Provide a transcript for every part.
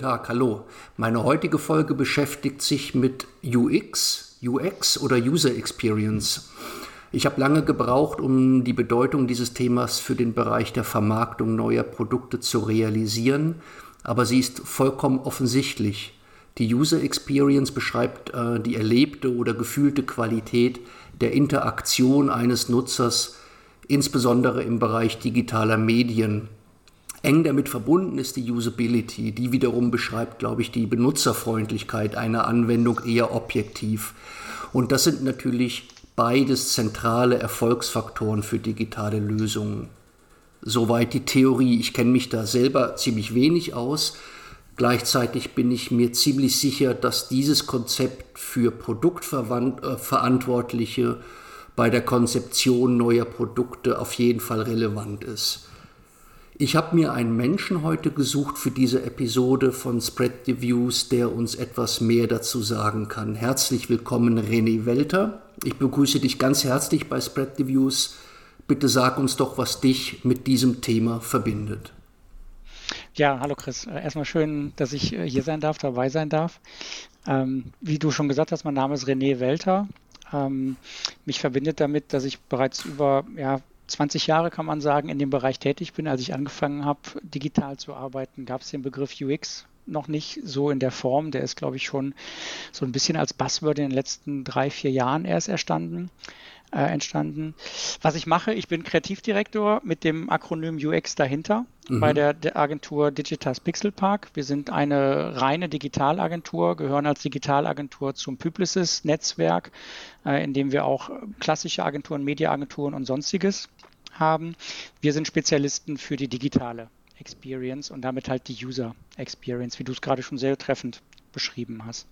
Tag, hallo. Meine heutige Folge beschäftigt sich mit UX, UX oder User Experience. Ich habe lange gebraucht, um die Bedeutung dieses Themas für den Bereich der Vermarktung neuer Produkte zu realisieren, aber sie ist vollkommen offensichtlich. Die User Experience beschreibt äh, die erlebte oder gefühlte Qualität der Interaktion eines Nutzers, insbesondere im Bereich digitaler Medien. Eng damit verbunden ist die Usability, die wiederum beschreibt, glaube ich, die Benutzerfreundlichkeit einer Anwendung eher objektiv. Und das sind natürlich beides zentrale Erfolgsfaktoren für digitale Lösungen. Soweit die Theorie. Ich kenne mich da selber ziemlich wenig aus. Gleichzeitig bin ich mir ziemlich sicher, dass dieses Konzept für Produktverantwortliche äh, bei der Konzeption neuer Produkte auf jeden Fall relevant ist. Ich habe mir einen Menschen heute gesucht für diese Episode von Spread the Views, der uns etwas mehr dazu sagen kann. Herzlich willkommen, René Welter. Ich begrüße dich ganz herzlich bei Spread the Views. Bitte sag uns doch, was dich mit diesem Thema verbindet. Ja, hallo Chris. Äh, erstmal schön, dass ich äh, hier sein darf, dabei sein darf. Ähm, wie du schon gesagt hast, mein Name ist René Welter. Ähm, mich verbindet damit, dass ich bereits über ja, 20 Jahre, kann man sagen, in dem Bereich tätig bin. Als ich angefangen habe, digital zu arbeiten, gab es den Begriff UX noch nicht so in der Form. Der ist, glaube ich, schon so ein bisschen als Buzzword in den letzten drei, vier Jahren erst erstanden. Äh, entstanden. Was ich mache, ich bin Kreativdirektor mit dem Akronym UX dahinter mhm. bei der, der, Agentur Digitas Pixel Park. Wir sind eine reine Digitalagentur, gehören als Digitalagentur zum Publicis Netzwerk, äh, in dem wir auch klassische Agenturen, Mediaagenturen und sonstiges haben. Wir sind Spezialisten für die digitale Experience und damit halt die User Experience, wie du es gerade schon sehr treffend beschrieben hast.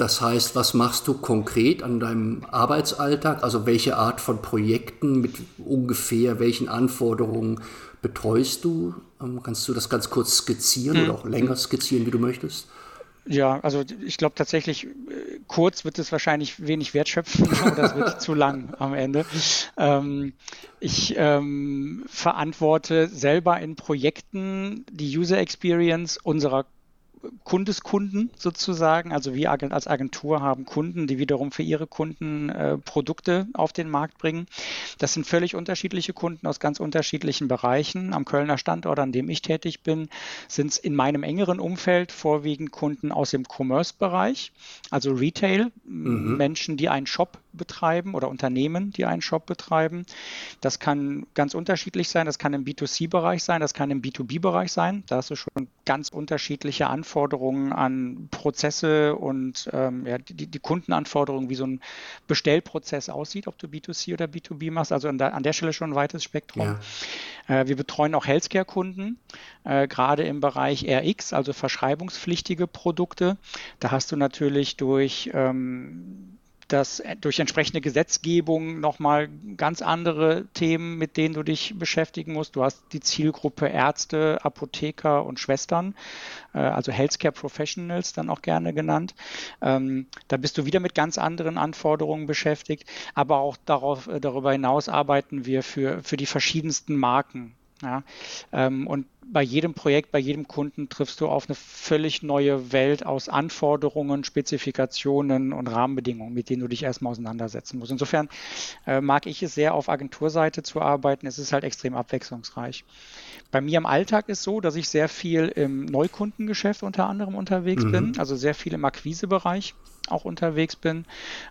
Das heißt, was machst du konkret an deinem Arbeitsalltag? Also welche Art von Projekten mit ungefähr welchen Anforderungen betreust du? Ähm, kannst du das ganz kurz skizzieren hm. oder auch länger skizzieren, wie du möchtest? Ja, also ich glaube tatsächlich, äh, kurz wird es wahrscheinlich wenig wertschöpfen und das wird zu lang am Ende. Ähm, ich ähm, verantworte selber in Projekten die User Experience unserer Kundeskunden sozusagen. Also wir als Agentur haben Kunden, die wiederum für ihre Kunden äh, Produkte auf den Markt bringen. Das sind völlig unterschiedliche Kunden aus ganz unterschiedlichen Bereichen. Am Kölner Standort, an dem ich tätig bin, sind es in meinem engeren Umfeld vorwiegend Kunden aus dem Commerce-Bereich, also Retail, mhm. Menschen, die einen Shop betreiben oder Unternehmen, die einen Shop betreiben. Das kann ganz unterschiedlich sein. Das kann im B2C-Bereich sein, das kann im B2B-Bereich sein. Da hast du schon ganz unterschiedliche Anforderungen an Prozesse und ähm, ja, die, die, Kundenanforderungen, wie so ein Bestellprozess aussieht, ob du B2C oder B2B machst. Also an der, an der Stelle schon ein weites Spektrum. Ja. Äh, wir betreuen auch Healthcare-Kunden, äh, gerade im Bereich RX, also verschreibungspflichtige Produkte. Da hast du natürlich durch ähm, dass durch entsprechende Gesetzgebung nochmal ganz andere Themen, mit denen du dich beschäftigen musst. Du hast die Zielgruppe Ärzte, Apotheker und Schwestern, äh, also Healthcare Professionals dann auch gerne genannt. Ähm, da bist du wieder mit ganz anderen Anforderungen beschäftigt, aber auch darauf, äh, darüber hinaus arbeiten wir für, für die verschiedensten Marken. Ja, ähm, und bei jedem Projekt, bei jedem Kunden triffst du auf eine völlig neue Welt aus Anforderungen, Spezifikationen und Rahmenbedingungen, mit denen du dich erstmal auseinandersetzen musst. Insofern äh, mag ich es sehr, auf Agenturseite zu arbeiten. Es ist halt extrem abwechslungsreich. Bei mir im Alltag ist so, dass ich sehr viel im Neukundengeschäft unter anderem unterwegs mhm. bin, also sehr viel im Akquisebereich auch unterwegs bin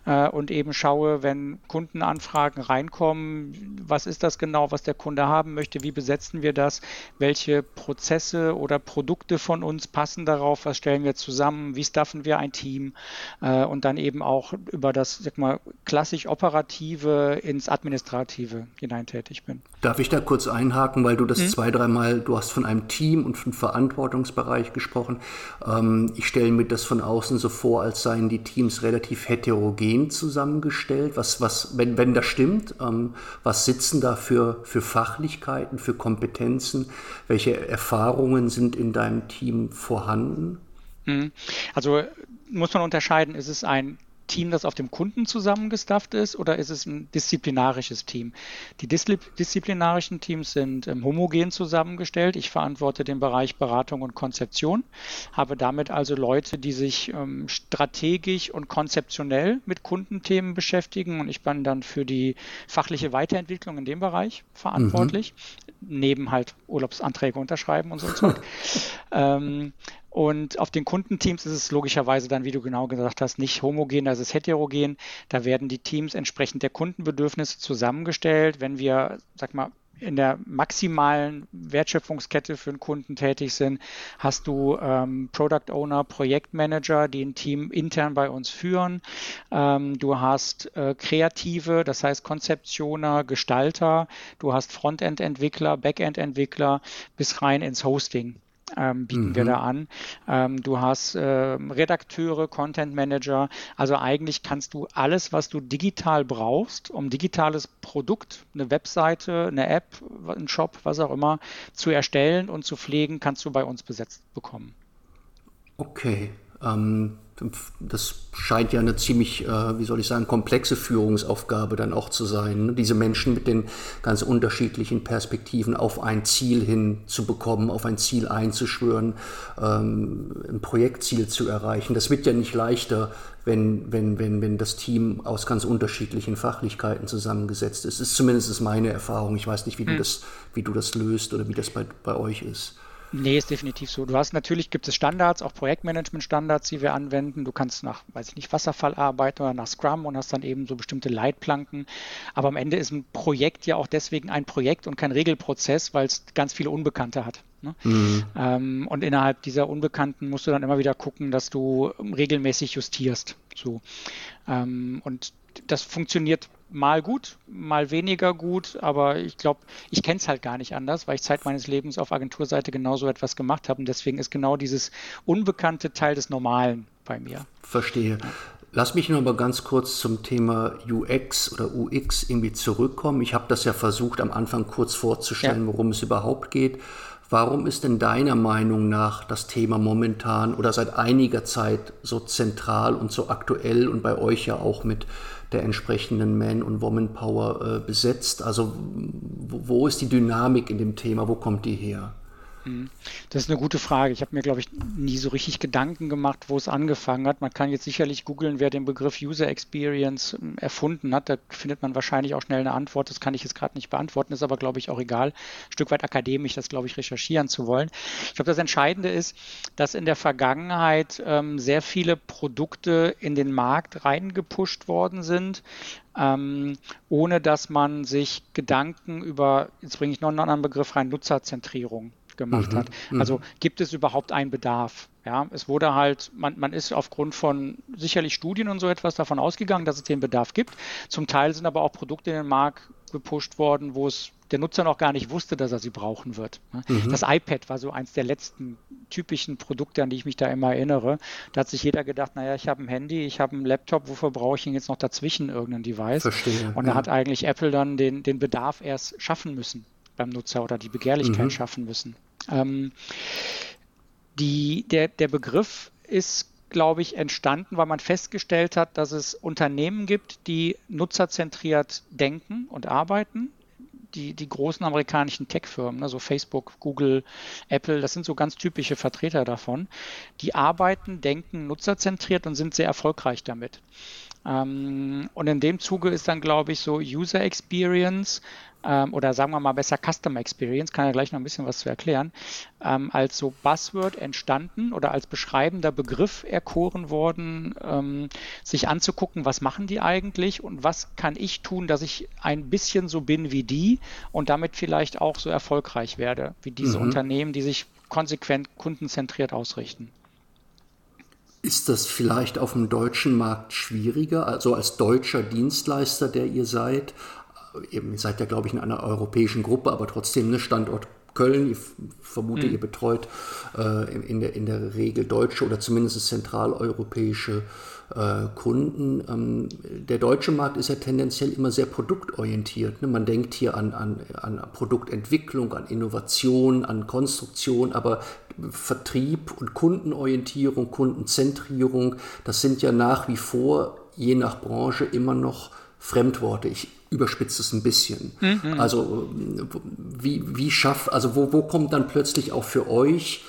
äh, und eben schaue, wenn Kundenanfragen reinkommen, was ist das genau, was der Kunde haben möchte, wie besetzen wir das, welche Prozesse oder Produkte von uns passen darauf, was stellen wir zusammen, wie staffen wir ein Team äh, und dann eben auch über das, sag mal, klassisch operative ins administrative hinein tätig bin. Darf ich da kurz einhaken, weil du das hm? zwei, dreimal, du hast von einem Team und von Verantwortungsbereich gesprochen. Ähm, ich stelle mir das von außen so vor, als seien die Teams relativ heterogen zusammengestellt. Was, was, wenn, wenn das stimmt, ähm, was sitzen da für, für Fachlichkeiten, für Kompetenzen? Welche Erfahrungen sind in deinem Team vorhanden? Mhm. Also muss man unterscheiden, ist es ein Team, das auf dem Kunden zusammengestafft ist, oder ist es ein disziplinarisches Team? Die disziplinarischen Teams sind ähm, homogen zusammengestellt. Ich verantworte den Bereich Beratung und Konzeption, habe damit also Leute, die sich ähm, strategisch und konzeptionell mit Kundenthemen beschäftigen und ich bin dann für die fachliche Weiterentwicklung in dem Bereich verantwortlich, mhm. neben halt Urlaubsanträge unterschreiben und so. ähm, und auf den Kundenteams ist es logischerweise dann, wie du genau gesagt hast, nicht homogen, das ist heterogen. Da werden die Teams entsprechend der Kundenbedürfnisse zusammengestellt. Wenn wir, sag mal, in der maximalen Wertschöpfungskette für einen Kunden tätig sind, hast du ähm, Product Owner, Projektmanager, die ein Team intern bei uns führen. Ähm, du hast äh, Kreative, das heißt Konzeptioner, Gestalter. Du hast Frontend-Entwickler, Backend-Entwickler bis rein ins Hosting ähm, bieten mhm. wir da an. Ähm, du hast äh, Redakteure, Content Manager. Also eigentlich kannst du alles, was du digital brauchst, um digitales Produkt, eine Webseite, eine App, ein Shop, was auch immer, zu erstellen und zu pflegen, kannst du bei uns besetzt bekommen. Okay. Ähm, das scheint ja eine ziemlich, äh, wie soll ich sagen, komplexe Führungsaufgabe dann auch zu sein. Ne? Diese Menschen mit den ganz unterschiedlichen Perspektiven auf ein Ziel hin zu bekommen, auf ein Ziel einzuschwören, ähm, ein Projektziel zu erreichen. Das wird ja nicht leichter, wenn, wenn, wenn, wenn das Team aus ganz unterschiedlichen Fachlichkeiten zusammengesetzt ist. Das ist zumindest meine Erfahrung. Ich weiß nicht, wie, hm. du, das, wie du das löst oder wie das bei, bei euch ist. Nee, ist definitiv so. Du hast natürlich gibt es Standards, auch Projektmanagement-Standards, die wir anwenden. Du kannst nach, weiß ich nicht, Wasserfall arbeiten oder nach Scrum und hast dann eben so bestimmte Leitplanken. Aber am Ende ist ein Projekt ja auch deswegen ein Projekt und kein Regelprozess, weil es ganz viele Unbekannte hat. Ne? Mhm. Ähm, und innerhalb dieser Unbekannten musst du dann immer wieder gucken, dass du regelmäßig justierst. So. Ähm, und das funktioniert mal gut, mal weniger gut, aber ich glaube, ich kenne es halt gar nicht anders, weil ich Zeit meines Lebens auf Agenturseite genauso etwas gemacht habe und deswegen ist genau dieses Unbekannte Teil des Normalen bei mir. Verstehe. Lass mich noch mal ganz kurz zum Thema UX oder UX irgendwie zurückkommen. Ich habe das ja versucht, am Anfang kurz vorzustellen, ja. worum es überhaupt geht. Warum ist denn deiner Meinung nach das Thema momentan oder seit einiger Zeit so zentral und so aktuell und bei euch ja auch mit der entsprechenden Man- und Woman-Power äh, besetzt? Also wo, wo ist die Dynamik in dem Thema? Wo kommt die her? Mhm. Das ist eine gute Frage. Ich habe mir, glaube ich, nie so richtig Gedanken gemacht, wo es angefangen hat. Man kann jetzt sicherlich googeln, wer den Begriff User Experience ähm, erfunden hat. Da findet man wahrscheinlich auch schnell eine Antwort. Das kann ich jetzt gerade nicht beantworten, ist aber, glaube ich, auch egal. Ein Stück weit akademisch, das, glaube ich, recherchieren zu wollen. Ich glaube, das Entscheidende ist, dass in der Vergangenheit ähm, sehr viele Produkte in den Markt reingepusht worden sind, ähm, ohne dass man sich Gedanken über, jetzt bringe ich noch einen anderen Begriff rein, Nutzerzentrierung gemacht mhm, hat. Mhm. Also gibt es überhaupt einen Bedarf? Ja, es wurde halt, man, man ist aufgrund von sicherlich Studien und so etwas davon ausgegangen, dass es den Bedarf gibt. Zum Teil sind aber auch Produkte in den Markt gepusht worden, wo es der Nutzer noch gar nicht wusste, dass er sie brauchen wird. Mhm. Das iPad war so eins der letzten typischen Produkte, an die ich mich da immer erinnere. Da hat sich jeder gedacht, naja, ich habe ein Handy, ich habe einen Laptop, wofür brauche ich ihn jetzt noch dazwischen irgendein Device? Verstehe. Und da ja. hat eigentlich Apple dann den, den Bedarf erst schaffen müssen beim Nutzer oder die Begehrlichkeit mhm. schaffen müssen. Ähm, die, der, der Begriff ist, glaube ich, entstanden, weil man festgestellt hat, dass es Unternehmen gibt, die nutzerzentriert denken und arbeiten. Die, die großen amerikanischen Tech-Firmen, also Facebook, Google, Apple, das sind so ganz typische Vertreter davon. Die arbeiten, denken nutzerzentriert und sind sehr erfolgreich damit. Ähm, und in dem Zuge ist dann, glaube ich, so User Experience ähm, oder sagen wir mal besser Customer Experience, kann ja gleich noch ein bisschen was zu erklären, ähm, als so Buzzword entstanden oder als beschreibender Begriff erkoren worden, ähm, sich anzugucken, was machen die eigentlich und was kann ich tun, dass ich ein bisschen so bin wie die und damit vielleicht auch so erfolgreich werde wie diese mhm. Unternehmen, die sich konsequent kundenzentriert ausrichten. Ist das vielleicht auf dem deutschen Markt schwieriger, also als deutscher Dienstleister, der ihr seid, ihr seid ja, glaube ich, in einer europäischen Gruppe, aber trotzdem eine Standort Köln. Ich vermute, mhm. ihr betreut äh, in, der, in der Regel deutsche oder zumindest zentraleuropäische äh, Kunden. Ähm, der deutsche Markt ist ja tendenziell immer sehr produktorientiert. Ne? Man denkt hier an, an, an Produktentwicklung, an Innovation, an Konstruktion, aber Vertrieb und Kundenorientierung, Kundenzentrierung, das sind ja nach wie vor je nach Branche immer noch Fremdworte. Ich überspitze es ein bisschen. Mhm. Also wie, wie schafft, also wo, wo kommt dann plötzlich auch für euch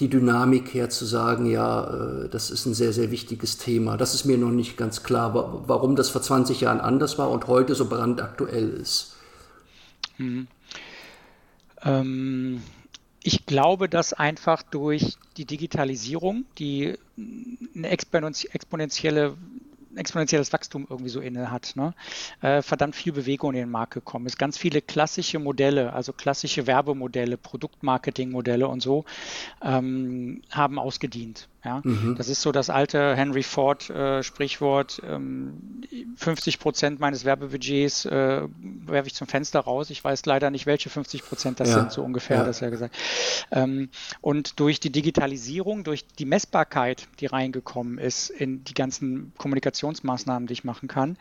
die Dynamik her zu sagen, ja, äh, das ist ein sehr, sehr wichtiges Thema. Das ist mir noch nicht ganz klar, warum das vor 20 Jahren anders war und heute so brandaktuell ist. Mhm. Ähm, ich glaube, dass einfach durch die Digitalisierung, die eine exponentielle exponentielles Wachstum irgendwie so inne hat, ne? äh, verdammt viel Bewegung in den Markt gekommen ist. Ganz viele klassische Modelle, also klassische Werbemodelle, Produktmarketingmodelle und so, ähm, haben ausgedient. Ja? Mhm. Das ist so das alte Henry Ford äh, Sprichwort, ähm, 50 Prozent meines Werbebudgets äh, werfe ich zum Fenster raus. Ich weiß leider nicht, welche 50 Prozent das ja. sind, so ungefähr, ja. das ja gesagt. Ähm, und durch die Digitalisierung, durch die Messbarkeit, die reingekommen ist in die ganzen Kommunikationsmaßnahmen, die ich machen kann,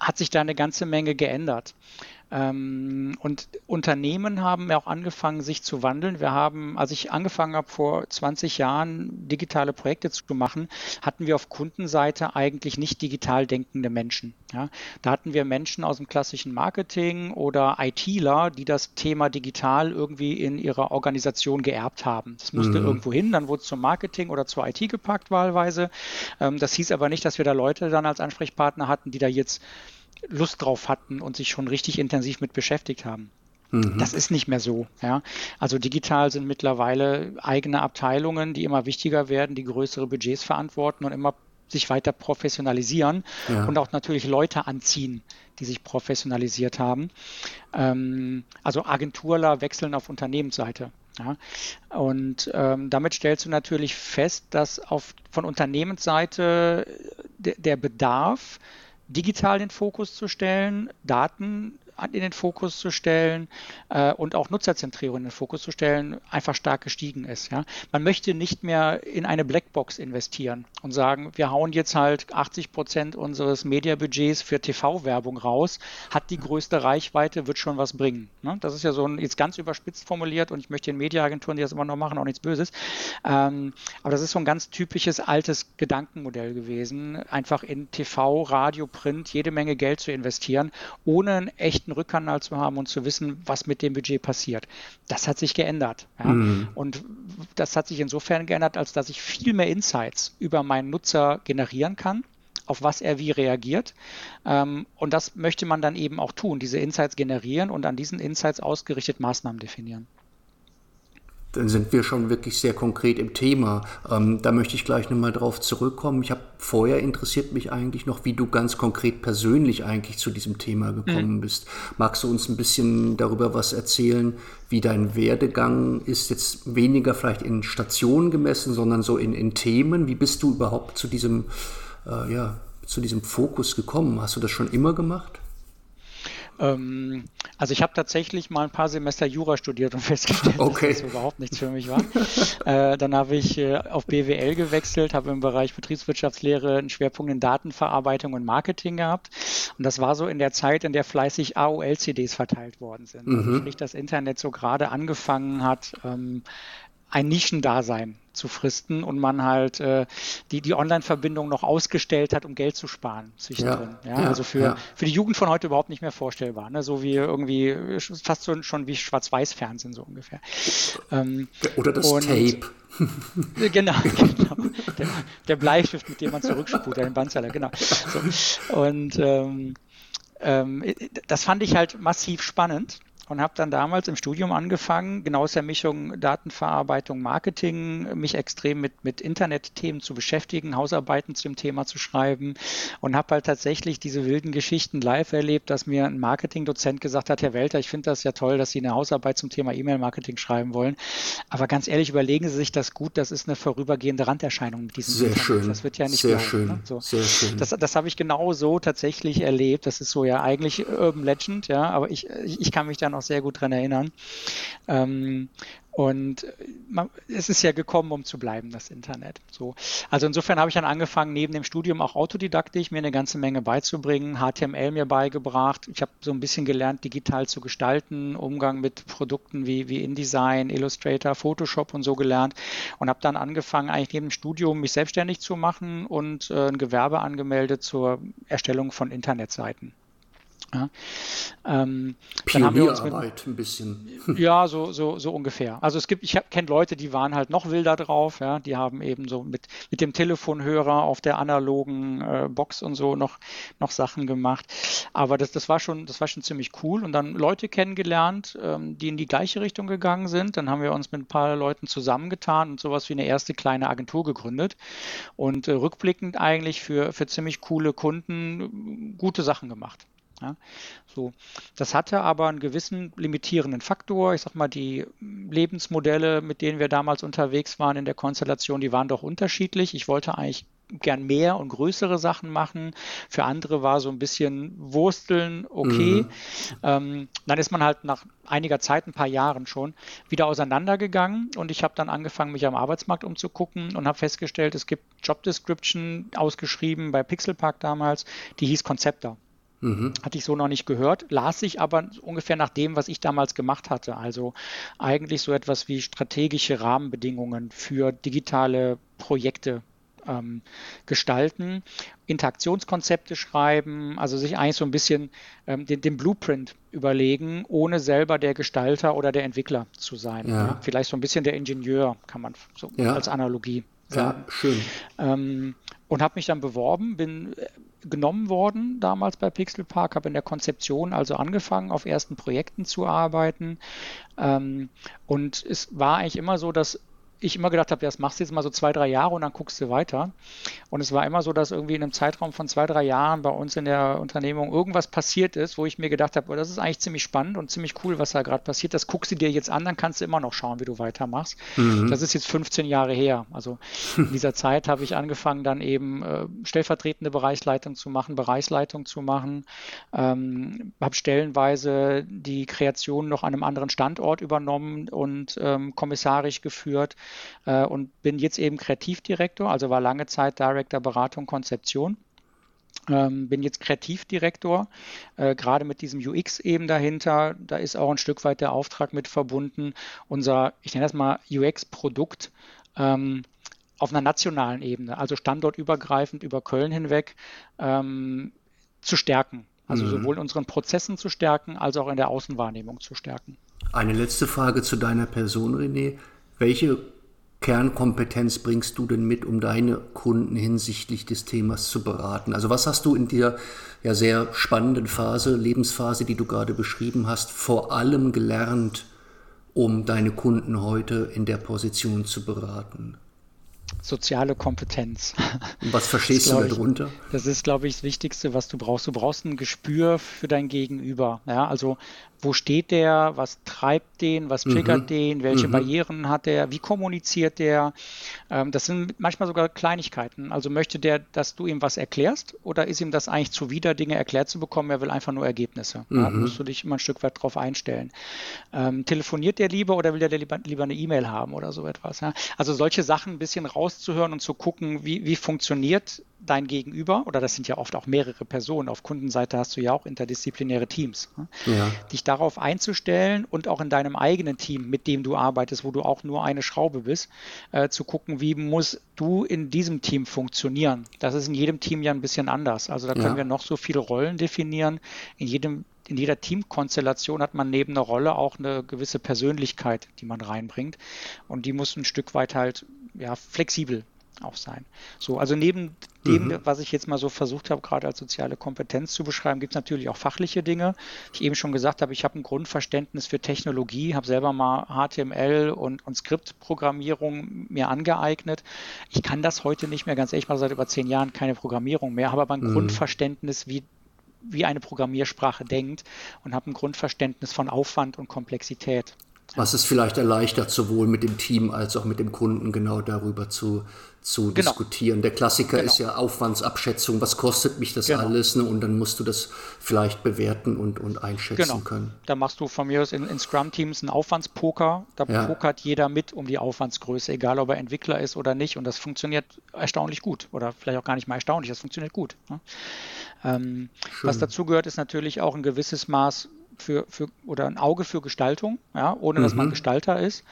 hat sich da eine ganze Menge geändert. Ähm, und Unternehmen haben ja auch angefangen, sich zu wandeln. Wir haben, als ich angefangen habe, vor 20 Jahren digitale Projekte zu machen, hatten wir auf Kundenseite eigentlich nicht digital denkende Menschen. Ja? Da hatten wir Menschen aus dem klassischen Marketing oder ITler, die das Thema digital irgendwie in ihrer Organisation geerbt haben. Das musste mhm. irgendwo hin, dann wurde es zum Marketing oder zur IT gepackt wahlweise. Ähm, das hieß aber nicht, dass wir da Leute dann als Ansprechpartner hatten, die da jetzt Lust drauf hatten und sich schon richtig intensiv mit beschäftigt haben. Mhm. Das ist nicht mehr so. Ja? Also digital sind mittlerweile eigene Abteilungen, die immer wichtiger werden, die größere Budgets verantworten und immer sich weiter professionalisieren ja. und auch natürlich Leute anziehen, die sich professionalisiert haben. Ähm, also Agenturler wechseln auf Unternehmensseite. Ja? Und ähm, damit stellst du natürlich fest, dass auf, von Unternehmensseite der Bedarf digital den Fokus zu stellen, Daten in den Fokus zu stellen äh, und auch Nutzerzentrierung in den Fokus zu stellen, einfach stark gestiegen ist. Ja? Man möchte nicht mehr in eine Blackbox investieren und sagen, wir hauen jetzt halt 80 Prozent unseres Mediabudgets für TV-Werbung raus, hat die größte Reichweite, wird schon was bringen. Ne? Das ist ja so ein, jetzt ganz überspitzt formuliert und ich möchte den Mediaagenturen, die das immer noch machen, auch nichts Böses. Ähm, aber das ist so ein ganz typisches altes Gedankenmodell gewesen, einfach in TV, Radio, Print jede Menge Geld zu investieren, ohne einen echten direkten Rückkanal zu haben und zu wissen, was mit dem Budget passiert. Das hat sich geändert. Ja? Mhm. Und das hat sich insofern geändert, als dass ich viel mehr Insights über meinen Nutzer generieren kann auf was er wie reagiert. Ähm, und das möchte man dann eben auch tun, diese Insights generieren und an diesen Insights ausgerichtet Maßnahmen definieren dann sind wir schon wirklich sehr konkret im Thema. Ähm, da möchte ich gleich nochmal drauf zurückkommen. Ich habe vorher interessiert mich eigentlich noch, wie du ganz konkret persönlich eigentlich zu diesem Thema gekommen mhm. bist. Magst du uns ein bisschen darüber was erzählen, wie dein Werdegang ist? Jetzt weniger vielleicht in Stationen gemessen, sondern so in, in Themen. Wie bist du überhaupt zu diesem, äh, ja, zu diesem Fokus gekommen? Hast du das schon immer gemacht? Ähm, also ich habe tatsächlich mal ein paar Semester Jura studiert und festgestellt, okay. dass das überhaupt nichts für mich war. äh, dann habe ich äh, auf BWL gewechselt, habe im Bereich Betriebswirtschaftslehre einen Schwerpunkt in Datenverarbeitung und Marketing gehabt. Und das war so in der Zeit, in der fleißig AOL-CDs verteilt worden sind. Also mhm. Also sprich, das Internet so gerade angefangen hat, ähm, ein Nischendasein zu fristen und man halt äh, die, die Online-Verbindung noch ausgestellt hat, um Geld zu sparen zwischendrin. Ja, ja, ja also für, ja. für die Jugend von heute überhaupt nicht mehr vorstellbar. Ne? So wie irgendwie fast so, schon wie Schwarz-Weiß-Fernsehen so ungefähr. Ähm, Oder das und, Tape. genau, genau. Der, der, Bleistift, mit dem man zurückspult, den Bandzeller, genau. So. Und ähm, ähm, das fand ich halt massiv spannend und habe dann damals im Studium angefangen, genau aus der Mischung Datenverarbeitung, Marketing, mich extrem mit, mit Internetthemen zu beschäftigen, Hausarbeiten zu dem Thema zu schreiben und habe halt tatsächlich diese wilden Geschichten live erlebt, dass mir ein Marketingdozent gesagt hat, Herr Welter, ich finde das ja toll, dass Sie eine Hausarbeit zum Thema E-Mail-Marketing schreiben wollen, aber ganz ehrlich, überlegen Sie sich das gut, das ist eine vorübergehende Randerscheinung mit diesem Sehr Internet. schön. Das wird ja nicht Sehr bleiben, schön. Ne? So. Sehr schön. Das, das habe ich genau so tatsächlich erlebt. Das ist so ja eigentlich Urban Legend, ja, aber ich, ich kann mich da noch sehr gut dran erinnern. Ähm, Und äh, man, es ist ja gekommen, um zu bleiben, das Internet. So. Also insofern habe ich dann angefangen, neben dem Studium auch autodidaktisch mir eine ganze Menge beizubringen, HTML mir beigebracht. Ich habe so ein bisschen gelernt, digital zu gestalten, Umgang mit Produkten wie, wie InDesign, Illustrator, Photoshop und so gelernt und habe dann angefangen, eigentlich neben dem Studium mich selbstständig zu machen und äh, ein Gewerbe angemeldet zur Erstellung von Internetseiten. Ja. Ähm, Pionierarbeit ein bisschen. Ja, so, so, so ungefähr. Also es gibt, ich kenne Leute, die waren halt noch wilder drauf, ja, die haben eben so mit, mit dem Telefonhörer auf der analogen äh, Box und so noch, noch Sachen gemacht. Aber das, das war schon, das war schon ziemlich cool. Und dann Leute kennengelernt, ähm, die in die gleiche Richtung gegangen sind. Dann haben wir uns mit ein paar Leuten zusammengetan und sowas wie eine erste kleine Agentur gegründet. Und äh, rückblickend eigentlich für, für ziemlich coole Kunden gute Sachen gemacht. Ja, so. Das hatte aber einen gewissen limitierenden Faktor. Ich sag mal, die Lebensmodelle, mit denen wir damals unterwegs waren in der Konstellation, die waren doch unterschiedlich. Ich wollte eigentlich gern mehr und größere Sachen machen. Für andere war so ein bisschen Wursteln okay. Mhm. Ähm, dann ist man halt nach einiger Zeit, ein paar Jahren schon, wieder auseinandergegangen und ich habe dann angefangen, mich am Arbeitsmarkt umzugucken und habe festgestellt, es gibt Job Description ausgeschrieben bei Pixelpark damals, die hieß Konzepter. Mhm. Hatte ich so noch nicht gehört, las sich aber ungefähr nach dem, was ich damals gemacht hatte. Also eigentlich so etwas wie strategische Rahmenbedingungen für digitale Projekte ähm, gestalten, Interaktionskonzepte schreiben, also sich eigentlich so ein bisschen ähm, den, den, Blueprint überlegen, ohne selber der Gestalter oder der Entwickler zu sein. Ja. Ja, vielleicht so ein bisschen der Ingenieur, kann man so ja. als Analogie sagen. Ja, schön. Ähm, und habe mich dann beworben, bin äh, genommen worden damals bei Pixel Park, habe in der Konzeption also angefangen, auf ersten Projekten zu arbeiten. Ähm, und es war eigentlich immer so, dass ich immer gedacht habe, das machst du jetzt mal so zwei, drei Jahre und dann guckst du weiter. Und es war immer so, dass irgendwie in einem Zeitraum von zwei, drei Jahren bei uns in der Unternehmung irgendwas passiert ist, wo ich mir gedacht habe, oh, das ist eigentlich ziemlich spannend und ziemlich cool, was da gerade passiert. Das guckst du dir jetzt an, dann kannst du immer noch schauen, wie du weitermachst. Mhm. Das ist jetzt 15 Jahre her. Also in dieser Zeit habe ich angefangen, dann eben äh, stellvertretende Bereichsleitung zu machen, Bereichsleitung zu machen, ähm, habe stellenweise die Kreation noch an einem anderen Standort übernommen und ähm, kommissarisch geführt äh, und bin jetzt eben Kreativdirektor, also war lange Zeit Director Beratung Konzeption. Ähm, bin jetzt Kreativdirektor, äh, gerade mit diesem UX eben dahinter. Da ist auch ein Stück weit der Auftrag mit verbunden, unser, ich nenne das mal UX-Produkt ähm, auf einer nationalen Ebene, also standortübergreifend über Köln hinweg, ähm, zu stärken. Also mhm. sowohl unseren Prozessen zu stärken, als auch in der Außenwahrnehmung zu stärken. Eine letzte Frage zu deiner Person, René. Welche Kernkompetenz bringst du denn mit, um deine Kunden hinsichtlich des Themas zu beraten? Also was hast du in der ja sehr spannenden Phase, Lebensphase, die du gerade beschrieben hast, vor allem gelernt, um deine Kunden heute in der Position zu beraten? soziale Kompetenz. Was verstehst du darunter? Das ist, glaube ich, das Wichtigste, was du brauchst. Du brauchst ein Gespür für dein Gegenüber. Ja, also wo steht der, was treibt den, was triggert mhm. den, welche mhm. Barrieren hat der, wie kommuniziert der. Ähm, das sind manchmal sogar Kleinigkeiten. Also möchte der, dass du ihm was erklärst oder ist ihm das eigentlich zuwider, Dinge erklärt zu bekommen? Er will einfach nur Ergebnisse. Mhm. Da musst du dich immer ein Stück weit drauf einstellen. Ähm, telefoniert der lieber oder will der lieber, lieber eine E-Mail haben oder so etwas? Ja? Also solche Sachen ein bisschen rauszuhören und zu gucken, wie, wie funktioniert dein Gegenüber, oder das sind ja oft auch mehrere Personen, auf Kundenseite hast du ja auch interdisziplinäre Teams, ne? ja. dich darauf einzustellen und auch in deinem eigenen Team, mit dem du arbeitest, wo du auch nur eine Schraube bist, äh, zu gucken, wie musst du in diesem Team funktionieren. Das ist in jedem Team ja ein bisschen anders. Also da können ja. wir noch so viele Rollen definieren. In jedem in jeder Teamkonstellation hat man neben einer Rolle auch eine gewisse Persönlichkeit, die man reinbringt. Und die muss ein Stück weit halt ja, flexibel auch sein. So, also neben dem, mhm. was ich jetzt mal so versucht habe, gerade als soziale Kompetenz zu beschreiben, gibt es natürlich auch fachliche Dinge. Ich eben schon gesagt habe, ich habe ein Grundverständnis für Technologie, habe selber mal HTML und, und Skriptprogrammierung mir angeeignet. Ich kann das heute nicht mehr, ganz ehrlich mal seit über zehn Jahren keine Programmierung mehr, habe aber ein mhm. Grundverständnis, wie wie eine Programmiersprache denkt und habe ein Grundverständnis von Aufwand und Komplexität. Was es vielleicht erleichtert, sowohl mit dem Team als auch mit dem Kunden genau darüber zu, zu genau. diskutieren. Der Klassiker genau. ist ja Aufwandsabschätzung, was kostet mich das genau. alles? Ne? Und dann musst du das vielleicht bewerten und, und einschätzen genau. können. Da machst du von mir aus in, in Scrum-Teams einen Aufwandspoker. Da ja. pokert jeder mit um die Aufwandsgröße, egal ob er Entwickler ist oder nicht. Und das funktioniert erstaunlich gut. Oder vielleicht auch gar nicht mal erstaunlich, das funktioniert gut. Ne? Ähm, was dazu gehört, ist natürlich auch ein gewisses Maß für, für oder ein Auge für Gestaltung, ja, ohne dass man mhm. Gestalter ist.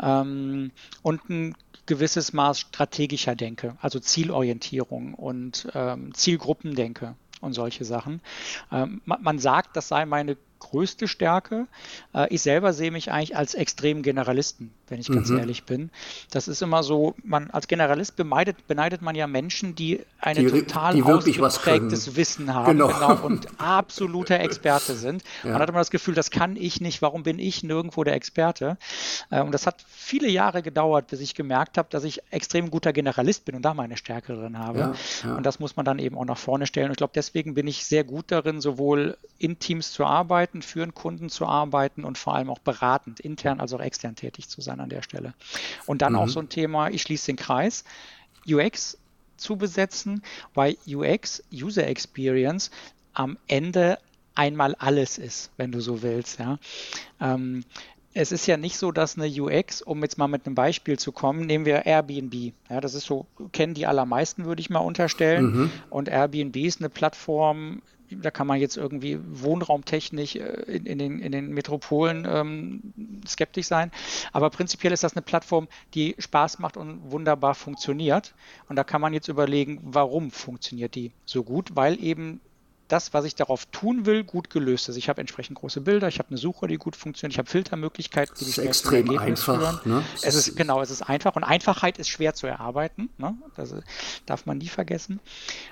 Ähm, und ein gewisses Maß strategischer Denke, also Zielorientierung und ähm, Zielgruppendenke und solche Sachen. Ähm, man, man, sagt, das sei meine größte Stärke. Äh, ich selber sehe mich eigentlich als extremen Generalisten, wenn ich ganz mhm. ehrlich bin. Das ist immer so, man als Generalist beneidet, beneidet man ja Menschen, die ein total die ausgeprägtes Wissen haben genau. Genau, und absoluter Experte sind. Ja. Man hat immer das Gefühl, das kann ich nicht, warum bin ich nirgendwo der Experte? Äh, und das hat viele Jahre gedauert, bis ich gemerkt habe, dass ich extrem guter Generalist bin und da meine Stärke drin habe. Ja, ja. Und das muss man dann eben auch nach vorne stellen. Und ich glaube, deswegen bin ich sehr gut darin, sowohl in Teams zu arbeiten, arbeiten, für einen Kunden zu arbeiten und vor allem auch beratend, intern als auch extern tätig zu sein an der Stelle. Und dann mhm. auch so ein Thema, ich schließe den Kreis, UX zu besetzen, weil UX, User Experience, am Ende einmal alles ist, wenn du so willst. Ja. Ähm, es ist ja nicht so, dass eine UX, um jetzt mal mit einem Beispiel zu kommen, nehmen wir Airbnb. Ja, das ist so, kennen die allermeisten, würde ich mal unterstellen. Mhm. Und Airbnb ist eine Plattform, da kann man jetzt irgendwie wohnraumtechnisch äh, in, in, den, in den Metropolen ähm, skeptisch sein. Aber prinzipiell ist das eine Plattform, die Spaß macht und wunderbar funktioniert. Und da kann man jetzt überlegen, warum funktioniert die so gut? Weil eben das, was ich darauf tun will, gut gelöst ist. Ich habe entsprechend große Bilder, ich habe eine Suche, die gut funktioniert, ich habe Filtermöglichkeiten, die mich extrem Ergebnis einfach. Ne? Es ist genau, es ist einfach und Einfachheit ist schwer zu erarbeiten. Ne? Das darf man nie vergessen.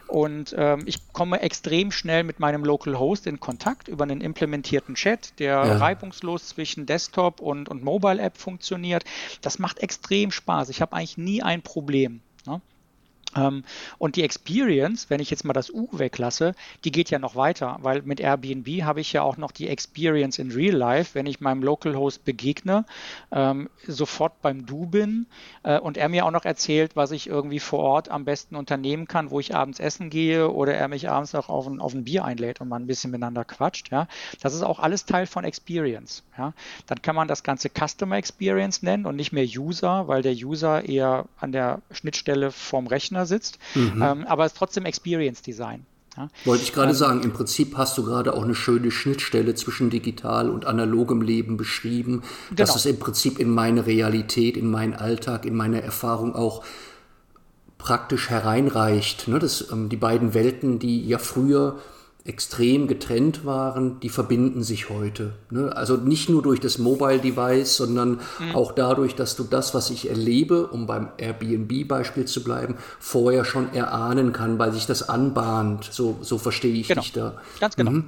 Und ähm, ich komme extrem schnell mit meinem Local Host in Kontakt über einen implementierten Chat, der ja. reibungslos zwischen Desktop und, und Mobile App funktioniert. Das macht extrem Spaß. Ich habe eigentlich nie ein Problem. Ähm, und die Experience, wenn ich jetzt mal das U weglasse, die geht ja noch weiter, weil mit Airbnb habe ich ja auch noch die Experience in Real Life, wenn ich meinem Localhost begegne, ähm, sofort beim Du bin äh, und er mir auch noch erzählt, was ich irgendwie vor Ort am besten unternehmen kann, wo ich abends essen gehe oder er mich abends auch auf ein, auf ein Bier einlädt und man ein bisschen miteinander quatscht. Ja. Das ist auch alles Teil von Experience. Ja. Dann kann man das Ganze Customer Experience nennen und nicht mehr User, weil der User eher an der Schnittstelle vom Rechner Rechner sitzt. Mhm. Ähm, aber es ist trotzdem Experience Design. Ja. Wollte ich gerade ähm, sagen, im Prinzip hast du gerade auch eine schöne Schnittstelle zwischen digital und analogem Leben beschrieben, genau. dass es im Prinzip in meine Realität, in meinen Alltag, in meine Erfahrung auch praktisch hereinreicht. Ne? Das, ähm, die beiden Welten, die ja früher extrem getrennt waren, die verbinden sich heute. Ne? Also nicht nur durch das Mobile Device, sondern mhm. auch dadurch, dass du das, was ich erlebe, um beim Airbnb-Beispiel zu bleiben, vorher schon erahnen kann, weil sich das anbahnt. So, so verstehe ich genau. dich da. Ganz genau. Mhm.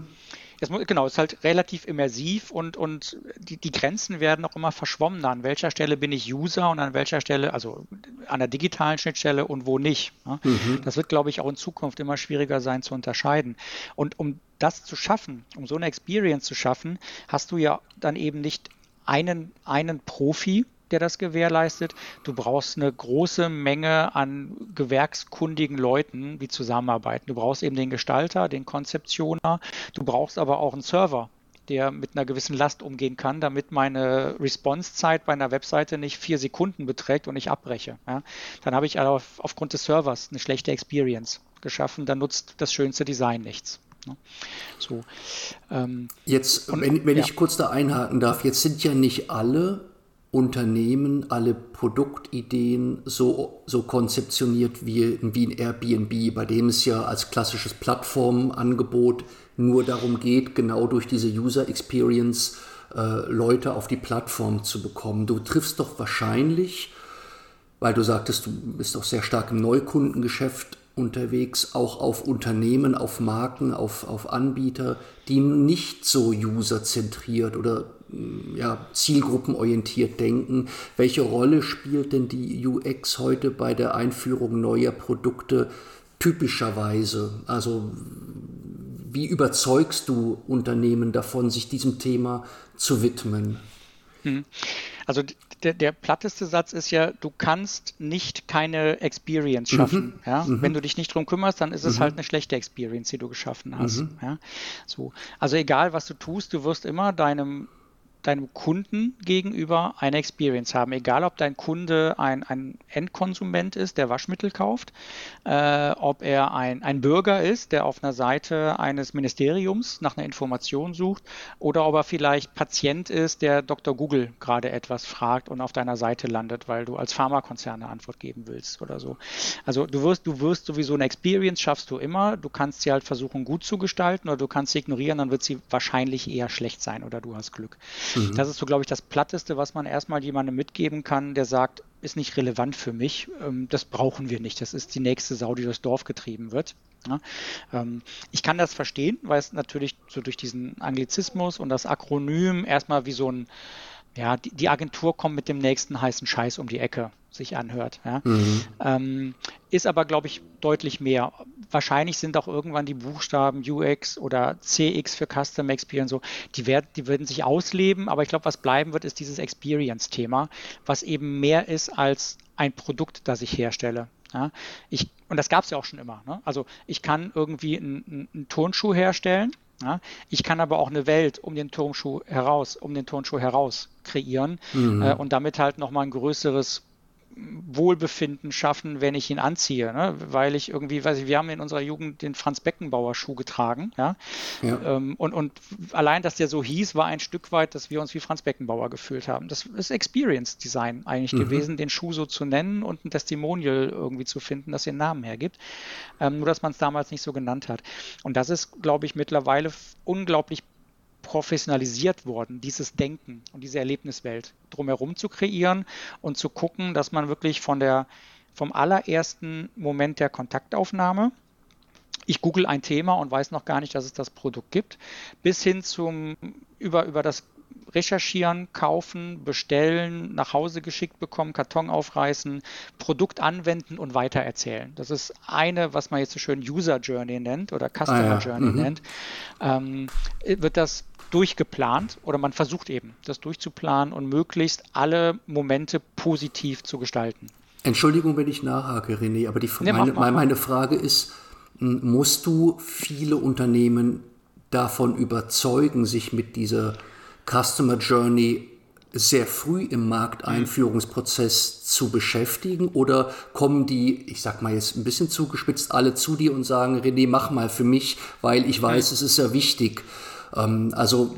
Das, genau, es ist halt relativ immersiv und, und die, die Grenzen werden auch immer verschwommener. An welcher Stelle bin ich User und an welcher Stelle, also an der digitalen Schnittstelle und wo nicht. Ne? Mhm. Das wird, glaube ich, auch in Zukunft immer schwieriger sein zu unterscheiden. Und um das zu schaffen, um so eine Experience zu schaffen, hast du ja dann eben nicht einen, einen Profi, der das gewährleistet. Du brauchst eine große Menge an gewerkskundigen Leuten, die zusammenarbeiten. Du brauchst eben den Gestalter, den Konzeptioner. Du brauchst aber auch einen Server, der mit einer gewissen Last umgehen kann, damit meine Response-Zeit bei einer Webseite nicht vier Sekunden beträgt und ich abbreche. Ja. Dann habe ich auf, aufgrund des Servers eine schlechte Experience geschaffen. Dann nutzt das schönste Design nichts. Ne. So, ähm, jetzt, und, wenn, wenn ja. ich kurz da einhaken darf, jetzt sind ja nicht alle Unternehmen alle Produktideen so, so konzeptioniert wie, wie ein Airbnb, bei dem es ja als klassisches Plattformangebot nur darum geht, genau durch diese User Experience äh, Leute auf die Plattform zu bekommen. Du triffst doch wahrscheinlich, weil du sagtest, du bist doch sehr stark im Neukundengeschäft unterwegs, auch auf Unternehmen, auf Marken, auf, auf Anbieter, die nicht so userzentriert oder ja, zielgruppenorientiert denken. Welche Rolle spielt denn die UX heute bei der Einführung neuer Produkte typischerweise? Also wie überzeugst du Unternehmen davon, sich diesem Thema zu widmen? Mhm. Also der, der, platteste Satz ist ja, du kannst nicht keine Experience mhm. schaffen. Mhm. Ja? Mhm. Wenn du dich nicht drum kümmerst, dann ist es mhm. halt eine schlechte Experience, die du geschaffen hast. Mhm. Ja? So. Also egal, was du tust, du wirst immer deinem deinem Kunden gegenüber eine Experience haben. Egal, ob dein Kunde ein, ein Endkonsument ist, der Waschmittel kauft, äh, ob er ein, ein Bürger ist, der auf einer Seite eines Ministeriums nach einer Information sucht, oder ob er vielleicht Patient ist, der Dr. Google gerade etwas fragt und auf deiner Seite landet, weil du als Pharmakonzern eine Antwort geben willst oder so. Also du wirst, du wirst sowieso eine Experience, schaffst du immer. Du kannst sie halt versuchen gut zu gestalten oder du kannst sie ignorieren, dann wird sie wahrscheinlich eher schlecht sein oder du hast Glück. Mhm. Das ist so, glaube ich, das Platteste, was man erstmal jemandem mitgeben kann, der sagt, ist nicht relevant für mich, ähm, das brauchen wir nicht, das ist die nächste Sau, die durchs Dorf getrieben wird. Ähm, ich kann das verstehen, weil es natürlich so durch diesen Anglizismus und das Akronym erstmal wie so ein ja, die, Agentur kommt mit dem nächsten heißen Scheiß um die Ecke, sich anhört. Mhm. Ähm, ist aber, glaube ich, deutlich mehr. Wahrscheinlich sind auch irgendwann die Buchstaben UX oder CX für Custom Experience so, die, werd, die werden sich ausleben, aber ich glaube, was bleiben wird, ist dieses Experience-Thema, was eben mehr ist als ein Produkt, das ich herstelle. Ja. Ich, und das gab es ja auch schon immer. Ne? Also ich kann irgendwie einen, einen Turnschuh herstellen ja, ich kann aber auch eine Welt um den Turnschuh heraus, um den Turnschuh heraus kreieren mhm. äh, und damit halt nochmal ein größeres Wohlbefinden schaffen, wenn ich ihn anziehe. Ne? Weil ich irgendwie, weiß ich, wir haben in unserer Jugend den Franz Beckenbauer Schuh getragen. Ja? ja. Ähm, und, und allein, dass der so hieß, war ein Stück weit, dass wir uns wie Franz Beckenbauer gefühlt haben. Das ist Experience Design eigentlich mhm. gewesen, den Schuh so zu nennen und ein Testimonial irgendwie zu finden, das den Namen hergibt. Ähm, nur, dass man es damals nicht so genannt hat. Und das ist, glaube ich, mittlerweile unglaublich professionalisiert worden, dieses Denken und diese Erlebniswelt drumherum zu kreieren und zu gucken, dass man wirklich von der, vom allerersten Moment der Kontaktaufnahme, ich google ein Thema und weiß noch gar nicht, dass es das Produkt gibt, bis hin zum über, über das recherchieren, kaufen, bestellen, nach Hause geschickt bekommen, Karton aufreißen, Produkt anwenden und weitererzählen. Das ist eine, was man jetzt so schön User Journey nennt oder Customer ah, ja. Journey mhm. nennt. Ähm, wird das durchgeplant oder man versucht eben, das durchzuplanen und möglichst alle Momente positiv zu gestalten. Entschuldigung, wenn ich nachhake, René, aber die, nee, meine, meine Frage ist, musst du viele Unternehmen davon überzeugen, sich mit dieser Customer Journey sehr früh im Markteinführungsprozess zu beschäftigen? Oder kommen die, ich sag mal jetzt ein bisschen zugespitzt, alle zu dir und sagen, René, mach mal für mich, weil ich weiß, es ist ja wichtig. Ähm, also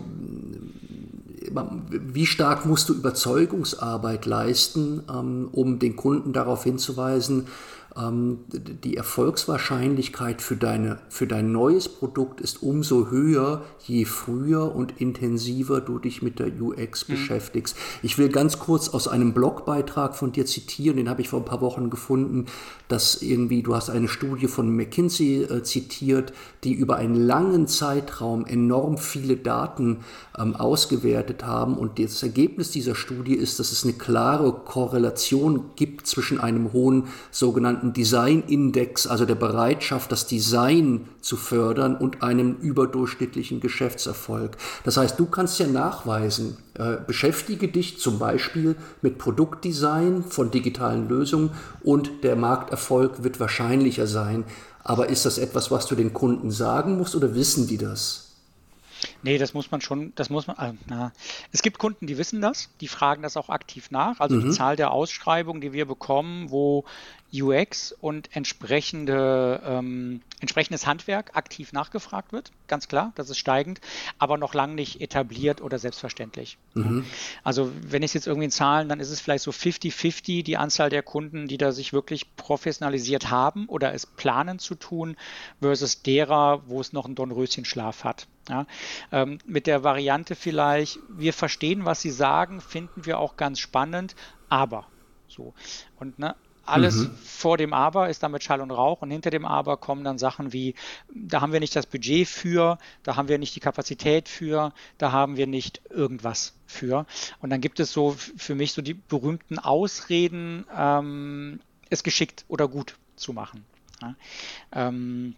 wie stark musst du Überzeugungsarbeit leisten, ähm, um den Kunden darauf hinzuweisen, die Erfolgswahrscheinlichkeit für, deine, für dein neues Produkt ist umso höher, je früher und intensiver du dich mit der UX mhm. beschäftigst. Ich will ganz kurz aus einem Blogbeitrag von dir zitieren, den habe ich vor ein paar Wochen gefunden, dass irgendwie, du hast eine Studie von McKinsey äh, zitiert, die über einen langen Zeitraum enorm viele Daten ähm, ausgewertet haben und das Ergebnis dieser Studie ist, dass es eine klare Korrelation gibt zwischen einem hohen sogenannten sogenannten Design-Index, also der Bereitschaft, das Design zu fördern und einem überdurchschnittlichen Geschäftserfolg. Das heißt, du kannst ja nachweisen, äh, beschäftige dich zum Beispiel mit Produktdesign von digitalen Lösungen und der Markterfolg wird wahrscheinlicher sein. Aber ist das etwas, was du den Kunden sagen musst oder wissen die das? Nee, das muss man schon, das muss man, äh, na. Es gibt Kunden, die wissen das, die fragen das auch aktiv nach. Also mhm. die Zahl der Ausschreibungen, die wir bekommen, wo UX und entsprechende, ähm, entsprechendes Handwerk aktiv nachgefragt wird, ganz klar, das ist steigend, aber noch lange nicht etabliert oder selbstverständlich. Mhm. Also wenn ich es jetzt irgendwie in Zahlen, dann ist es vielleicht so 50-50 die Anzahl der Kunden, die da sich wirklich professionalisiert haben oder es planen zu tun, versus derer, wo es noch einen Dornröschenschlaf hat. Ja, ähm, mit der Variante vielleicht, wir verstehen, was Sie sagen, finden wir auch ganz spannend, aber so. Und ne, alles mhm. vor dem Aber ist damit Schall und Rauch und hinter dem Aber kommen dann Sachen wie, da haben wir nicht das Budget für, da haben wir nicht die Kapazität für, da haben wir nicht irgendwas für. Und dann gibt es so für mich so die berühmten Ausreden, ähm, es geschickt oder gut zu machen. Ja? Ähm,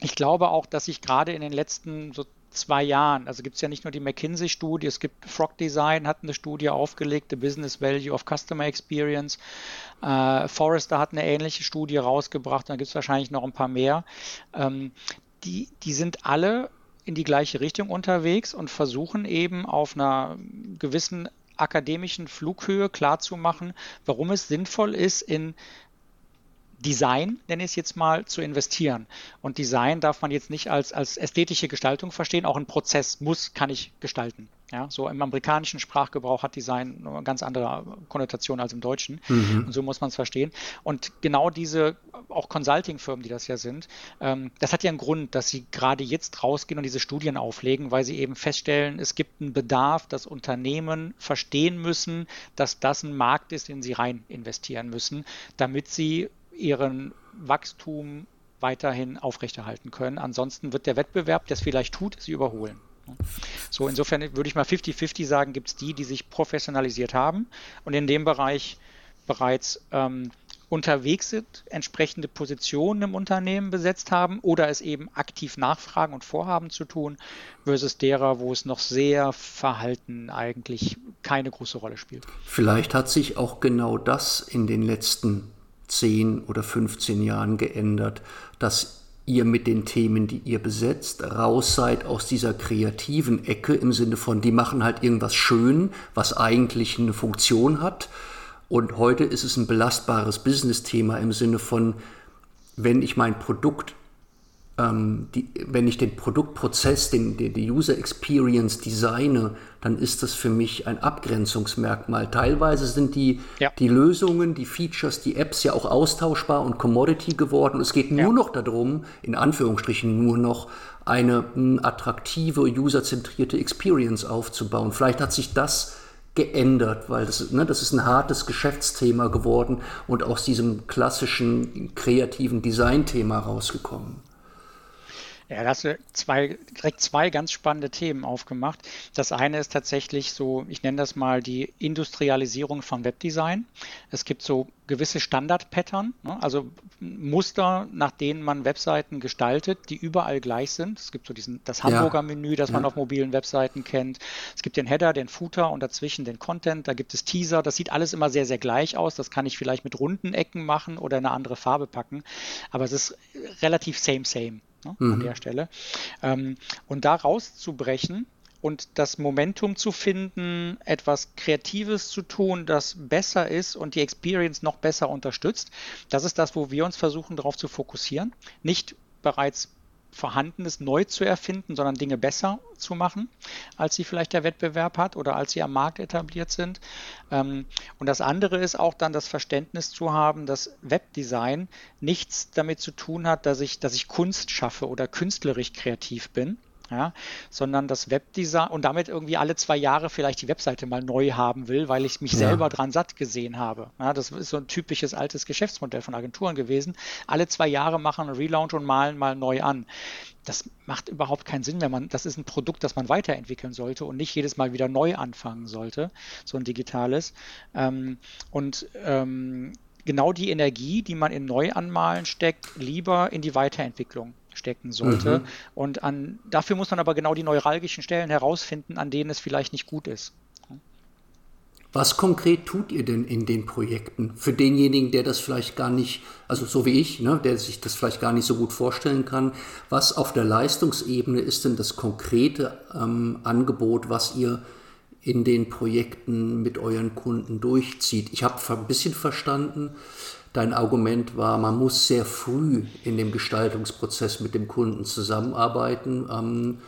ich glaube auch, dass sich gerade in den letzten so zwei Jahren, also gibt es ja nicht nur die McKinsey-Studie, es gibt Frog Design, hat eine Studie aufgelegt, The Business Value of Customer Experience. Äh, Forrester hat eine ähnliche Studie rausgebracht, da gibt es wahrscheinlich noch ein paar mehr. Ähm, die, die sind alle in die gleiche Richtung unterwegs und versuchen eben auf einer gewissen akademischen Flughöhe klarzumachen, warum es sinnvoll ist, in Design, nenne ich es jetzt mal, zu investieren. Und Design darf man jetzt nicht als, als ästhetische Gestaltung verstehen, auch ein Prozess muss, kann ich gestalten. Ja, so im amerikanischen Sprachgebrauch hat Design eine ganz andere Konnotation als im Deutschen. Mhm. Und so muss man es verstehen. Und genau diese, auch Consulting-Firmen, die das ja sind, ähm, das hat ja einen Grund, dass sie gerade jetzt rausgehen und diese Studien auflegen, weil sie eben feststellen, es gibt einen Bedarf, dass Unternehmen verstehen müssen, dass das ein Markt ist, den sie rein investieren müssen, damit sie ihren Wachstum weiterhin aufrechterhalten können. Ansonsten wird der Wettbewerb, der es vielleicht tut, sie überholen. So, insofern würde ich mal 50-50 sagen, gibt es die, die sich professionalisiert haben und in dem Bereich bereits ähm, unterwegs sind, entsprechende Positionen im Unternehmen besetzt haben oder es eben aktiv nachfragen und vorhaben zu tun, versus derer, wo es noch sehr verhalten eigentlich keine große Rolle spielt. Vielleicht hat sich auch genau das in den letzten 10 oder 15 Jahren geändert, dass ihr mit den Themen, die ihr besetzt, raus seid aus dieser kreativen Ecke im Sinne von, die machen halt irgendwas schön, was eigentlich eine Funktion hat. Und heute ist es ein belastbares Business-Thema im Sinne von, wenn ich mein Produkt ähm, die, wenn ich den Produktprozess, den, den, die User Experience designe, dann ist das für mich ein Abgrenzungsmerkmal. Teilweise sind die, ja. die Lösungen, die Features, die Apps ja auch austauschbar und Commodity geworden. Es geht nur ja. noch darum, in Anführungsstrichen nur noch, eine m, attraktive, userzentrierte Experience aufzubauen. Vielleicht hat sich das geändert, weil das, ne, das ist ein hartes Geschäftsthema geworden und aus diesem klassischen kreativen Designthema rausgekommen. Ja, da hast du zwei, direkt zwei ganz spannende Themen aufgemacht. Das eine ist tatsächlich so, ich nenne das mal die Industrialisierung von Webdesign. Es gibt so gewisse Standard-Pattern, ne? also Muster, nach denen man Webseiten gestaltet, die überall gleich sind. Es gibt so diesen, das Hamburger Menü, das ja. man auf mobilen Webseiten kennt. Es gibt den Header, den Footer und dazwischen den Content. Da gibt es Teaser. Das sieht alles immer sehr, sehr gleich aus. Das kann ich vielleicht mit runden Ecken machen oder eine andere Farbe packen. Aber es ist relativ same, same ne, mhm. an der Stelle. Ähm, und da rauszubrechen und das Momentum zu finden, etwas Kreatives zu tun, das besser ist und die Experience noch besser unterstützt, das ist das, wo wir uns versuchen, darauf zu fokussieren. Nicht bereits Vorhandenes neu zu erfinden, sondern Dinge besser zu machen, als sie vielleicht der Wettbewerb hat oder als sie am Markt etabliert sind. Ähm, und das andere ist auch dann das Verständnis zu haben, dass Webdesign nichts damit zu tun hat, dass ich, dass ich Kunst schaffe oder künstlerisch kreativ bin, ja, sondern das Webdesign und damit irgendwie alle zwei Jahre vielleicht die Webseite mal neu haben will, weil ich mich ja. selber dran satt gesehen habe. Ja, das ist so ein typisches altes Geschäftsmodell von Agenturen gewesen. Alle zwei Jahre machen einen Relaunch und malen mal neu an. Das macht überhaupt keinen Sinn, wenn man, das ist ein Produkt, das man weiterentwickeln sollte und nicht jedes Mal wieder neu anfangen sollte, so ein digitales. Ähm, und ähm, genau die Energie, die man in Neuanmalen steckt, lieber in die Weiterentwicklung stecken sollte. Mhm. Und an, dafür muss man aber genau die neuralgischen Stellen herausfinden, an denen es vielleicht nicht gut ist. Was konkret tut ihr denn in den Projekten? Für denjenigen, der das vielleicht gar nicht, also so wie ich, ne, der sich das vielleicht gar nicht so gut vorstellen kann, was auf der Leistungsebene ist denn das konkrete ähm, Angebot, was ihr in den Projekten mit euren Kunden durchzieht? Ich habe ein bisschen verstanden, Dein Argument war, man muss sehr früh in dem Gestaltungsprozess mit dem Kunden zusammenarbeiten, ähm,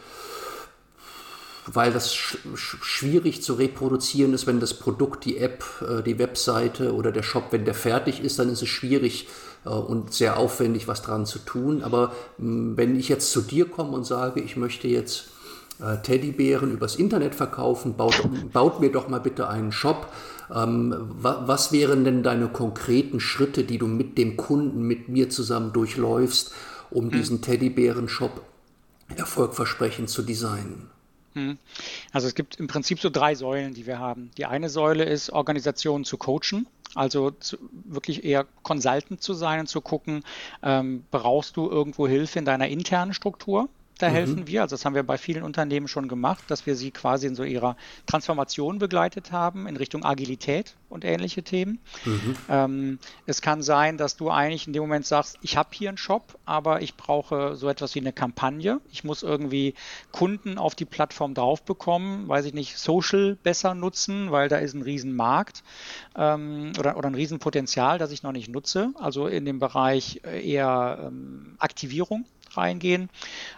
weil das sch schwierig zu reproduzieren ist, wenn das Produkt, die App, äh, die Webseite oder der Shop, wenn der fertig ist, dann ist es schwierig äh, und sehr aufwendig, was dran zu tun. Aber mh, wenn ich jetzt zu dir komme und sage, ich möchte jetzt äh, Teddybären übers Internet verkaufen, baut, baut mir doch mal bitte einen Shop was wären denn deine konkreten Schritte, die du mit dem Kunden, mit mir zusammen durchläufst, um hm. diesen Teddybären-Shop erfolgversprechend zu designen? Hm. Also es gibt im Prinzip so drei Säulen, die wir haben. Die eine Säule ist, Organisationen zu coachen, also zu, wirklich eher Consultant zu sein und zu gucken, ähm, brauchst du irgendwo Hilfe in deiner internen Struktur? Da mhm. helfen wir, also das haben wir bei vielen Unternehmen schon gemacht, dass wir sie quasi in so ihrer Transformation begleitet haben in Richtung Agilität und ähnliche Themen. Mhm. Ähm, es kann sein, dass du eigentlich in dem Moment sagst, ich habe hier einen Shop, aber ich brauche so etwas wie eine Kampagne. Ich muss irgendwie Kunden auf die Plattform drauf bekommen, weiß ich nicht, Social besser nutzen, weil da ist ein Riesenmarkt ähm, oder, oder ein Riesenpotenzial, das ich noch nicht nutze. Also in dem Bereich äh, eher ähm, Aktivierung reingehen.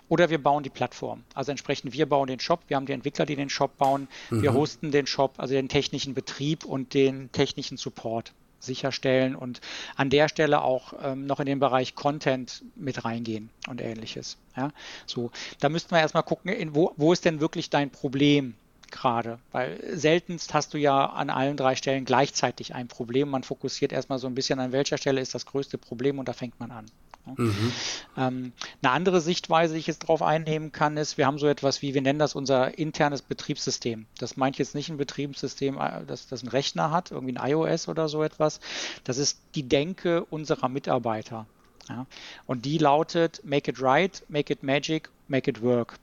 Oder wir bauen die Plattform. Also entsprechend, wir bauen den Shop, wir haben die Entwickler, die den Shop bauen, mhm. wir hosten den Shop, also den technischen Betrieb und den technischen Support sicherstellen und an der Stelle auch ähm, noch in den Bereich Content mit reingehen und ähnliches. Ja, so, da müssten wir erstmal gucken, in, wo, wo ist denn wirklich dein Problem gerade? Weil seltenst hast du ja an allen drei Stellen gleichzeitig ein Problem. Man fokussiert erstmal so ein bisschen an welcher Stelle ist das größte Problem und da fängt man an. Mhm. Ähm, eine andere Sichtweise, die ich jetzt darauf einnehmen kann, ist, wir haben so etwas wie, wir nennen das unser internes Betriebssystem. Das meint jetzt nicht ein Betriebssystem, äh, das, das ein Rechner hat, irgendwie ein iOS oder so etwas. Das ist die Denke unserer Mitarbeiter. Ja? Und die lautet, make it right, make it magic, make it work.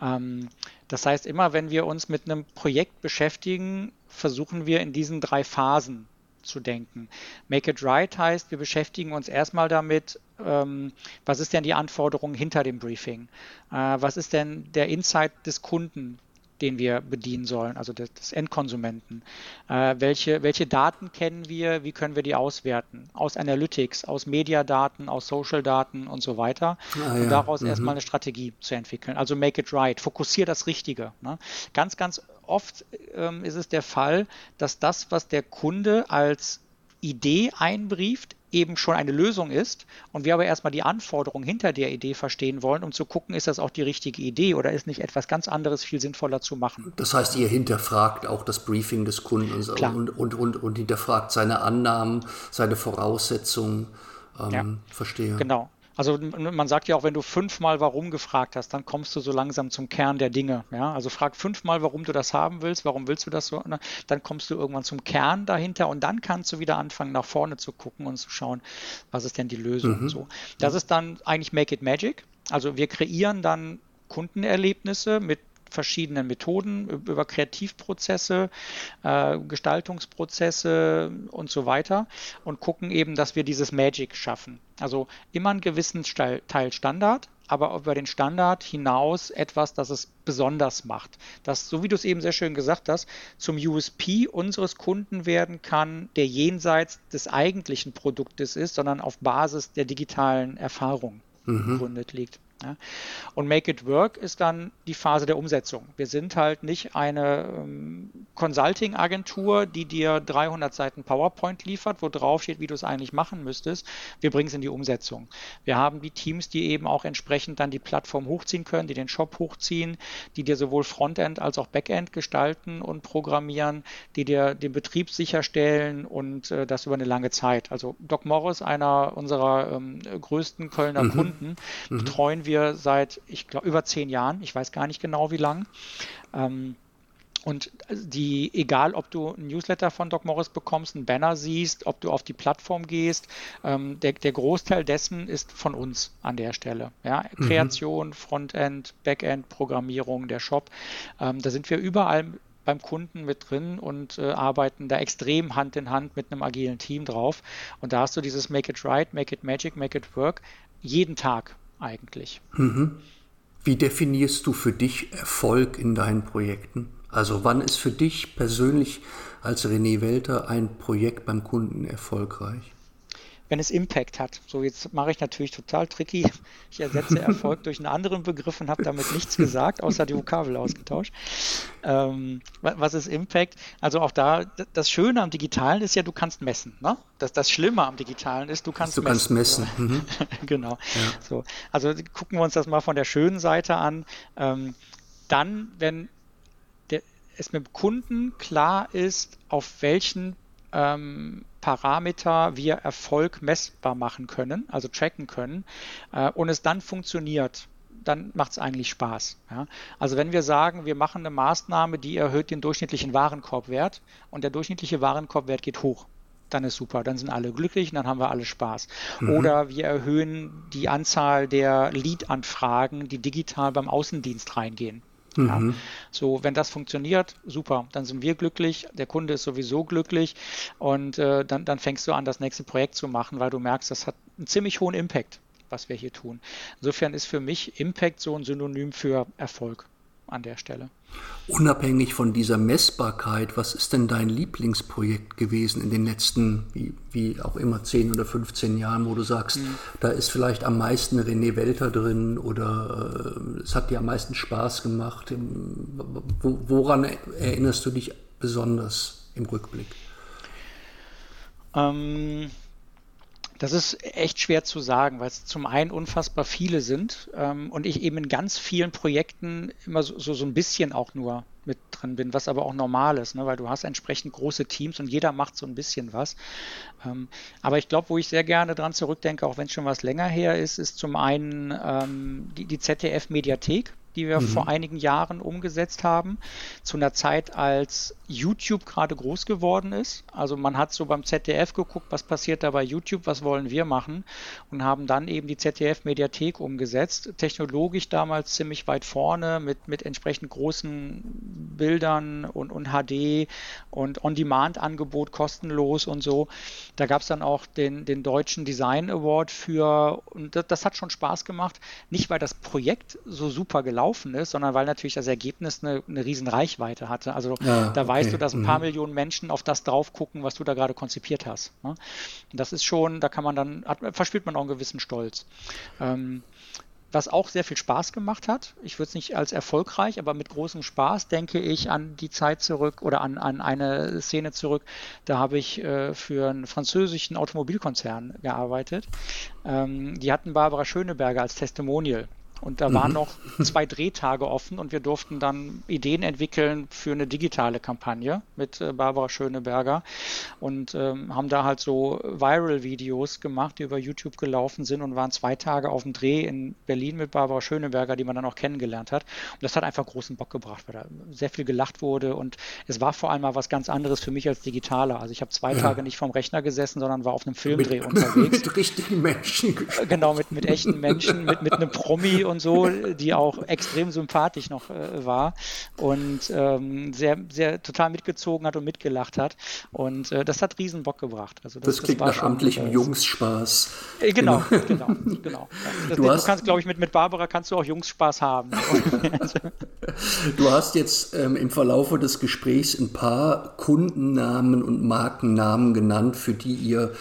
Ähm, das heißt, immer wenn wir uns mit einem Projekt beschäftigen, versuchen wir in diesen drei Phasen zu denken. Make it right heißt, wir beschäftigen uns erstmal damit, ähm, was ist denn die Anforderung hinter dem Briefing? Äh, was ist denn der Insight des Kunden? Den wir bedienen sollen, also des, des Endkonsumenten. Äh, welche, welche Daten kennen wir, wie können wir die auswerten? Aus Analytics, aus Mediadaten, aus Social-Daten und so weiter. Ah, ja. Und daraus mhm. erstmal eine Strategie zu entwickeln. Also make it right, fokussiere das Richtige. Ne? Ganz, ganz oft ähm, ist es der Fall, dass das, was der Kunde als Idee einbrieft, eben schon eine Lösung ist und wir aber erstmal die Anforderungen hinter der Idee verstehen wollen, um zu gucken, ist das auch die richtige Idee oder ist nicht etwas ganz anderes viel sinnvoller zu machen. Das heißt, ihr hinterfragt auch das Briefing des Kunden und, und, und, und, hinterfragt seine Annahmen, seine Voraussetzungen. Ähm, ja, verstehe. Genau. Also man sagt ja auch, wenn du fünfmal warum gefragt hast, dann kommst du so langsam zum Kern der Dinge. Ja? Also frag fünfmal, warum du das haben willst, warum willst du das so, ne? dann kommst du irgendwann zum Kern dahinter und dann kannst du wieder anfangen, nach vorne zu gucken und zu schauen, was ist denn die Lösung. Mhm. So. Das ist dann eigentlich Make It Magic. Also wir kreieren dann Kundenerlebnisse mit verschiedenen Methoden, über Kreativprozesse, äh, Gestaltungsprozesse und so weiter und gucken eben, dass wir dieses Magic schaffen. Also immer einen gewissen Teil Standard, aber über den Standard hinaus etwas, das es besonders macht. Das, so wie du es eben sehr schön gesagt hast, zum USP unseres Kunden werden kann, der jenseits des eigentlichen Produktes ist, sondern auf Basis der digitalen Erfahrung mhm. gegründet liegt. Ja. Und Make It Work ist dann die Phase der Umsetzung. Wir sind halt nicht eine ähm, Consulting-Agentur, die dir 300 Seiten PowerPoint liefert, wo drauf steht, wie du es eigentlich machen müsstest. Wir bringen es in die Umsetzung. Wir haben die Teams, die eben auch entsprechend dann die Plattform hochziehen können, die den Shop hochziehen, die dir sowohl Frontend als auch Backend gestalten und programmieren, die dir den Betrieb sicherstellen und äh, das über eine lange Zeit. Also Doc Morris, einer unserer ähm, größten Kölner mhm. Kunden, mhm. Wir seit, ich glaube, über zehn Jahren. Ich weiß gar nicht genau, wie lang. Ähm, und die, egal ob du ein Newsletter von Doc Morris bekommst, einen Banner siehst, ob du auf die Plattform gehst, ähm, der, der, Großteil dessen ist von uns an der Stelle. Ja? Mhm. Kreation, Frontend, Backend, Programmierung, der Shop. Ähm, da sind wir überall beim Kunden mit drin und äh, arbeiten da extrem Hand in Hand mit einem agilen Team drauf. Und da hast du dieses Make it right, make it magic, make it work jeden Tag eigentlich. Mhm. Wie definierst du für dich Erfolg in deinen Projekten? Also wann ist für dich persönlich als René Welter ein Projekt beim Kunden erfolgreich? Wenn es Impact hat. So, jetzt mache ich natürlich total tricky. Ich ersetze Erfolg durch einen anderen Begriff und habe damit nichts gesagt, außer die Vokabel ausgetauscht. Ähm, was ist Impact? Also auch da, das Schöne am Digitalen ist ja, du kannst messen. Ne? Das, das Schlimme am Digitalen ist, du kannst du messen. Kannst messen. Mhm. genau. Ja. So, also gucken wir uns das mal von der schönen Seite an. Ähm, dann, wenn der, es mit dem Kunden klar ist, auf welchen ähm, Parameter wir Erfolg messbar machen können, also tracken können, äh, und es dann funktioniert, dann macht es eigentlich Spaß. Ja? Also wenn wir sagen, wir machen eine Maßnahme, die erhöht den durchschnittlichen Warenkorbwert und der durchschnittliche Warenkorbwert geht hoch, dann ist super, dann sind alle glücklich und dann haben wir alle Spaß. Mhm. Oder wir erhöhen die Anzahl der Lead-Anfragen, die digital beim Außendienst reingehen. Ja. Mhm. So, wenn das funktioniert, super, dann sind wir glücklich, der Kunde ist sowieso glücklich und äh, dann, dann fängst du an, das nächste Projekt zu machen, weil du merkst, das hat einen ziemlich hohen Impact, was wir hier tun. Insofern ist für mich Impact so ein Synonym für Erfolg an der Stelle. Unabhängig von dieser Messbarkeit, was ist denn dein Lieblingsprojekt gewesen in den letzten, wie, wie auch immer, 10 oder 15 Jahren, wo du sagst, mhm. da ist vielleicht am meisten René Welter drin oder äh, es hat dir am meisten Spaß gemacht? Wo, woran erinnerst du dich besonders im Rückblick? Ähm, das ist echt schwer zu sagen, weil es zum einen unfassbar viele sind ähm, und ich eben in ganz vielen Projekten immer so, so, so ein bisschen auch nur mit drin bin, was aber auch normal ist, ne? weil du hast entsprechend große Teams und jeder macht so ein bisschen was. Ähm, aber ich glaube, wo ich sehr gerne dran zurückdenke, auch wenn es schon was länger her ist, ist zum einen ähm, die, die ZDF-Mediathek die wir mhm. vor einigen Jahren umgesetzt haben, zu einer Zeit, als YouTube gerade groß geworden ist. Also man hat so beim ZDF geguckt, was passiert da bei YouTube, was wollen wir machen und haben dann eben die ZDF-Mediathek umgesetzt. Technologisch damals ziemlich weit vorne mit, mit entsprechend großen Bildern und, und HD und On-Demand-Angebot kostenlos und so. Da gab es dann auch den, den Deutschen Design Award für und das, das hat schon Spaß gemacht. Nicht, weil das Projekt so super gelaufen ist, sondern weil natürlich das Ergebnis eine, eine riesen Reichweite hatte. Also ja, da war weißt du, dass ein paar mhm. Millionen Menschen auf das drauf gucken, was du da gerade konzipiert hast. Ne? Und das ist schon, da kann man dann, hat, verspürt man auch einen gewissen Stolz. Ähm, was auch sehr viel Spaß gemacht hat. Ich würde es nicht als erfolgreich, aber mit großem Spaß denke ich an die Zeit zurück oder an, an eine Szene zurück. Da habe ich äh, für einen französischen Automobilkonzern gearbeitet. Ähm, die hatten Barbara Schöneberger als Testimonial. Und da mhm. waren noch zwei Drehtage offen und wir durften dann Ideen entwickeln für eine digitale Kampagne mit äh, Barbara Schöneberger und ähm, haben da halt so Viral-Videos gemacht, die über YouTube gelaufen sind und waren zwei Tage auf dem Dreh in Berlin mit Barbara Schöneberger, die man dann auch kennengelernt hat. Und das hat einfach großen Bock gebracht, weil da sehr viel gelacht wurde und es war vor allem mal was ganz anderes für mich als Digitaler. Also ich habe zwei ja. Tage nicht vom Rechner gesessen, sondern war auf einem Filmdreh mit, unterwegs. Mit richtigen Menschen. Genau, mit, mit echten Menschen, mit, mit einem Promi und so, die auch extrem sympathisch noch äh, war und ähm, sehr, sehr total mitgezogen hat und mitgelacht hat. Und äh, das hat riesen Bock gebracht. Also das, das klingt das nach amtlichem Jungsspaß. Äh, genau, genau, genau. genau. Das, du, hast, du kannst, glaube ich, mit, mit Barbara kannst du auch Jungsspaß haben. du hast jetzt ähm, im Verlaufe des Gesprächs ein paar Kundennamen und Markennamen genannt, für die ihr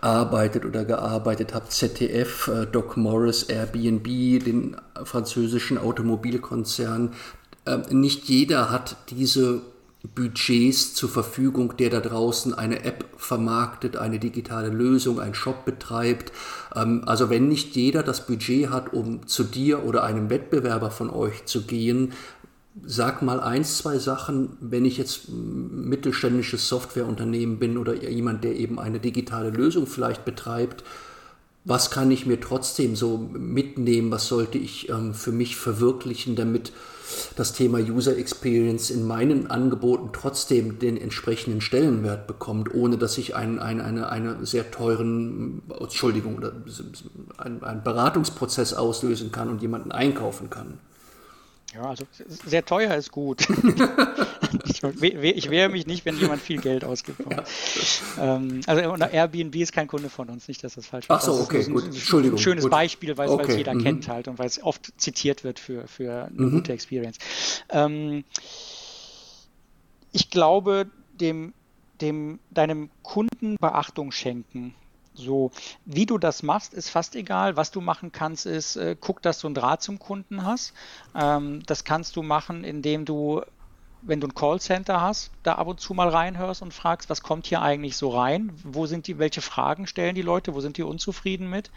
arbeitet oder gearbeitet habt. ZDF, äh, Doc Morris, Airbnb, den französischen Automobilkonzern. Ähm, nicht jeder hat diese Budgets zur Verfügung, der da draußen eine App vermarktet, eine digitale Lösung, einen Shop betreibt. Ähm, also wenn nicht jeder das Budget hat, um zu dir oder einem Wettbewerber von euch zu gehen, sag mal eins, zwei Sachen, wenn ich jetzt mittelständisches Softwareunternehmen bin oder jemand, der eben eine digitale Lösung vielleicht betreibt, was kann ich mir trotzdem so mitnehmen, was sollte ich ähm, für mich verwirklichen, damit das Thema User Experience in meinen Angeboten trotzdem den entsprechenden Stellenwert bekommt, ohne dass ich einen, einen, eine, eine sehr teuren, Entschuldigung, einen, einen Beratungsprozess auslösen kann und jemanden einkaufen kann. Ja, also sehr teuer ist gut. ich, ich, wehre mich nicht, wenn jemand viel Geld ausgibt. Ja. Ähm, also Airbnb ist kein Kunde von uns, nicht, dass das falsch ist. Ach so, okay, ein, gut. Entschuldigung. Ein schönes gut. Beispiel, weil okay. es jeder mhm. kennt halt und weil es oft zitiert wird für, für eine mhm. gute Experience. Ähm, ich glaube, dem, dem, deinem Kunden Beachtung schenken so, wie du das machst, ist fast egal. Was du machen kannst, ist, äh, guck, dass du einen Draht zum Kunden hast. Ähm, das kannst du machen, indem du, wenn du ein Callcenter hast, da ab und zu mal reinhörst und fragst, was kommt hier eigentlich so rein? Wo sind die, welche Fragen stellen die Leute? Wo sind die unzufrieden mit?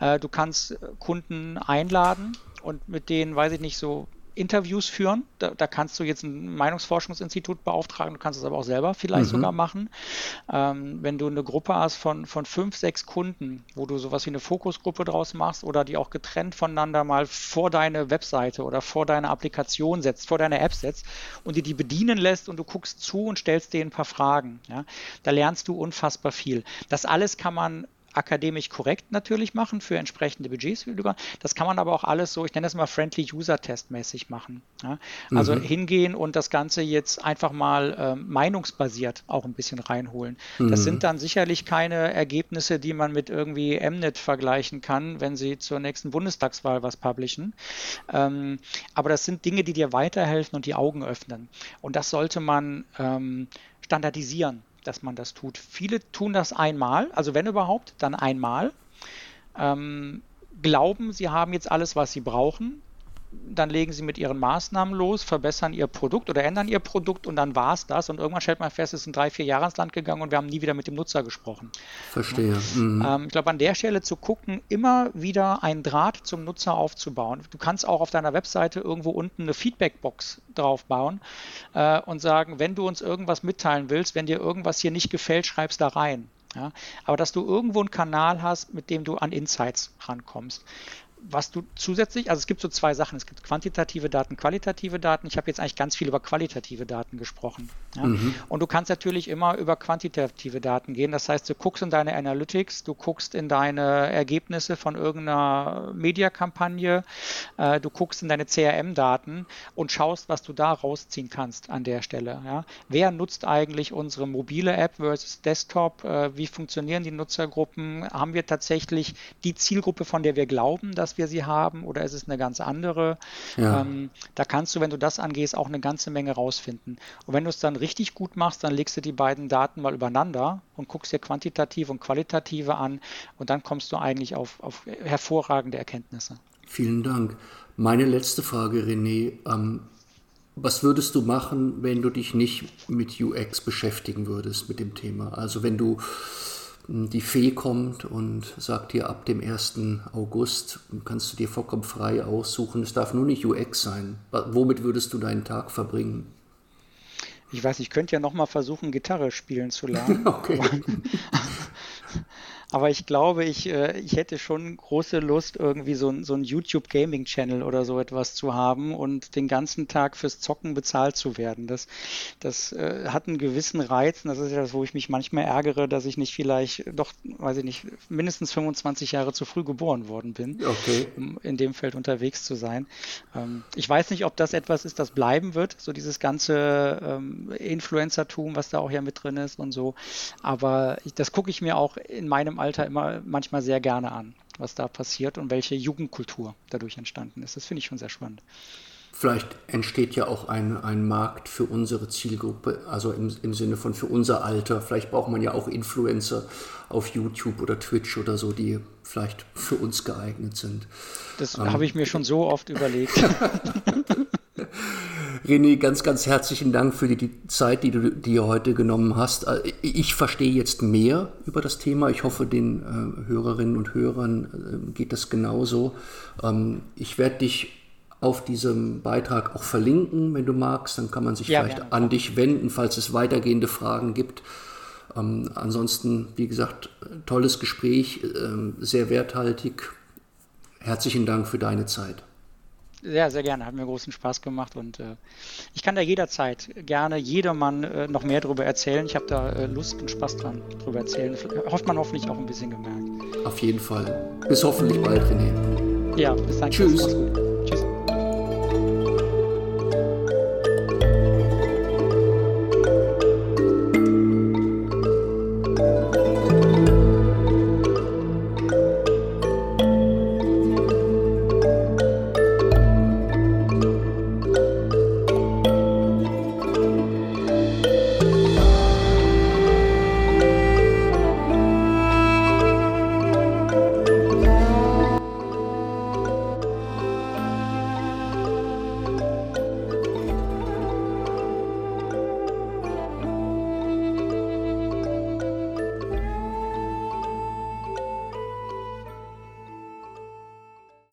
Äh, du kannst Kunden einladen und mit denen, weiß ich nicht, so Interviews führen. Da, da, kannst du jetzt ein Meinungsforschungsinstitut beauftragen, du kannst es aber auch selber vielleicht mhm. sogar machen. Ähm, wenn du eine Gruppe hast von, von fünf, sechs Kunden, wo du sowas wie eine Fokusgruppe draus machst oder die auch getrennt voneinander mal vor deine Webseite oder vor deine Applikation setzt, vor deine App setzt und die die bedienen lässt und du guckst zu und stellst denen ein paar Fragen. Ja? Da lernst du unfassbar viel. Das alles kann man akademisch korrekt natürlich machen für entsprechende Budgets. Das kann man aber auch alles so, ich nenne das mal Friendly User Test mäßig machen. Ja? Also mhm. hingehen und das Ganze jetzt einfach mal ähm, meinungsbasiert auch ein bisschen reinholen. Mhm. Das sind dann sicherlich keine Ergebnisse, die man mit irgendwie Mnet vergleichen kann, wenn sie zur nächsten Bundestagswahl was publishen. Ähm, aber das sind Dinge, die dir weiterhelfen und die Augen öffnen. Und das sollte man ähm, standardisieren dass man das tut. Viele tun das einmal, also wenn überhaupt, dann einmal. Ähm, glauben, sie haben jetzt alles, was sie brauchen, dann legen sie mit ihren Maßnahmen los, verbessern ihr Produkt oder ändern ihr Produkt und dann war es das. Und irgendwann stellt man fest, es sind drei, vier Jahre ins Land gegangen und wir haben nie wieder mit dem Nutzer gesprochen. Verstehe. Mhm. Ähm, ich glaube, an der Stelle zu gucken, immer wieder einen Draht zum Nutzer aufzubauen. Du kannst auch auf deiner Webseite irgendwo unten eine Feedbackbox draufbauen äh, und sagen, wenn du uns irgendwas mitteilen willst, wenn dir irgendwas hier nicht gefällt, schreibst da rein. Ja, aber dass du irgendwo einen Kanal hast, mit dem du an Insights rankommst was du zusätzlich, also es gibt so zwei Sachen, es gibt quantitative Daten, qualitative Daten. Ich habe jetzt eigentlich ganz viel über qualitative Daten gesprochen. Ja? Mhm. Und du kannst natürlich immer über quantitative Daten gehen. Das heißt, du guckst in deine Analytics, du guckst in deine Ergebnisse von irgendeiner Mediakampagne, äh, du guckst in deine CRM-Daten und schaust, was du da rausziehen kannst an der Stelle. Ja? Wer nutzt eigentlich unsere mobile App versus Desktop? Äh, wie funktionieren die Nutzergruppen? Haben wir tatsächlich die Zielgruppe, von der wir glauben, dass wir sie haben oder ist es eine ganz andere? Ja. Ähm, da kannst du, wenn du das angehst, auch eine ganze Menge rausfinden. Und wenn du es dann richtig gut machst, dann legst du die beiden Daten mal übereinander und guckst dir quantitative und qualitative an und dann kommst du eigentlich auf, auf hervorragende Erkenntnisse. Vielen Dank. Meine letzte Frage, René. Ähm, was würdest du machen, wenn du dich nicht mit UX beschäftigen würdest, mit dem Thema? Also wenn du die Fee kommt und sagt dir, ab dem 1. August kannst du dir vollkommen frei aussuchen. Es darf nur nicht UX sein. Womit würdest du deinen Tag verbringen? Ich weiß, ich könnte ja noch mal versuchen, Gitarre spielen zu lernen. okay. Aber ich glaube, ich, äh, ich hätte schon große Lust, irgendwie so, so ein YouTube Gaming Channel oder so etwas zu haben und den ganzen Tag fürs Zocken bezahlt zu werden. Das, das äh, hat einen gewissen Reiz und das ist ja das, wo ich mich manchmal ärgere, dass ich nicht vielleicht doch, weiß ich nicht, mindestens 25 Jahre zu früh geboren worden bin, okay. um in dem Feld unterwegs zu sein. Ähm, ich weiß nicht, ob das etwas ist, das bleiben wird, so dieses ganze ähm, Influencertum, was da auch ja mit drin ist und so. Aber ich, das gucke ich mir auch in meinem Alter immer manchmal sehr gerne an, was da passiert und welche Jugendkultur dadurch entstanden ist. Das finde ich schon sehr spannend. Vielleicht entsteht ja auch ein, ein Markt für unsere Zielgruppe, also im, im Sinne von für unser Alter. Vielleicht braucht man ja auch Influencer auf YouTube oder Twitch oder so, die vielleicht für uns geeignet sind. Das ähm, habe ich mir schon so oft überlegt. René, ganz, ganz herzlichen Dank für die, die Zeit, die du dir heute genommen hast. Äh, ich verstehe jetzt mehr über das Thema. Ich hoffe, den äh, Hörerinnen und Hörern äh, geht das genauso. Ähm, ich werde dich auf diesem Beitrag auch verlinken, wenn du magst. Dann kann man sich ja, vielleicht gerne. an dich wenden, falls es weitergehende Fragen gibt. Ähm, ansonsten, wie gesagt, tolles Gespräch, äh, sehr werthaltig. Herzlichen Dank für deine Zeit. Sehr, sehr gerne. Hat mir großen Spaß gemacht und äh, ich kann da jederzeit gerne jedermann äh, noch mehr darüber erzählen. Ich habe da äh, Lust und Spaß dran, darüber erzählen. Hofft man hoffentlich auch ein bisschen gemerkt. Auf jeden Fall. Bis hoffentlich bald, René. Ja, bis dann. Tschüss.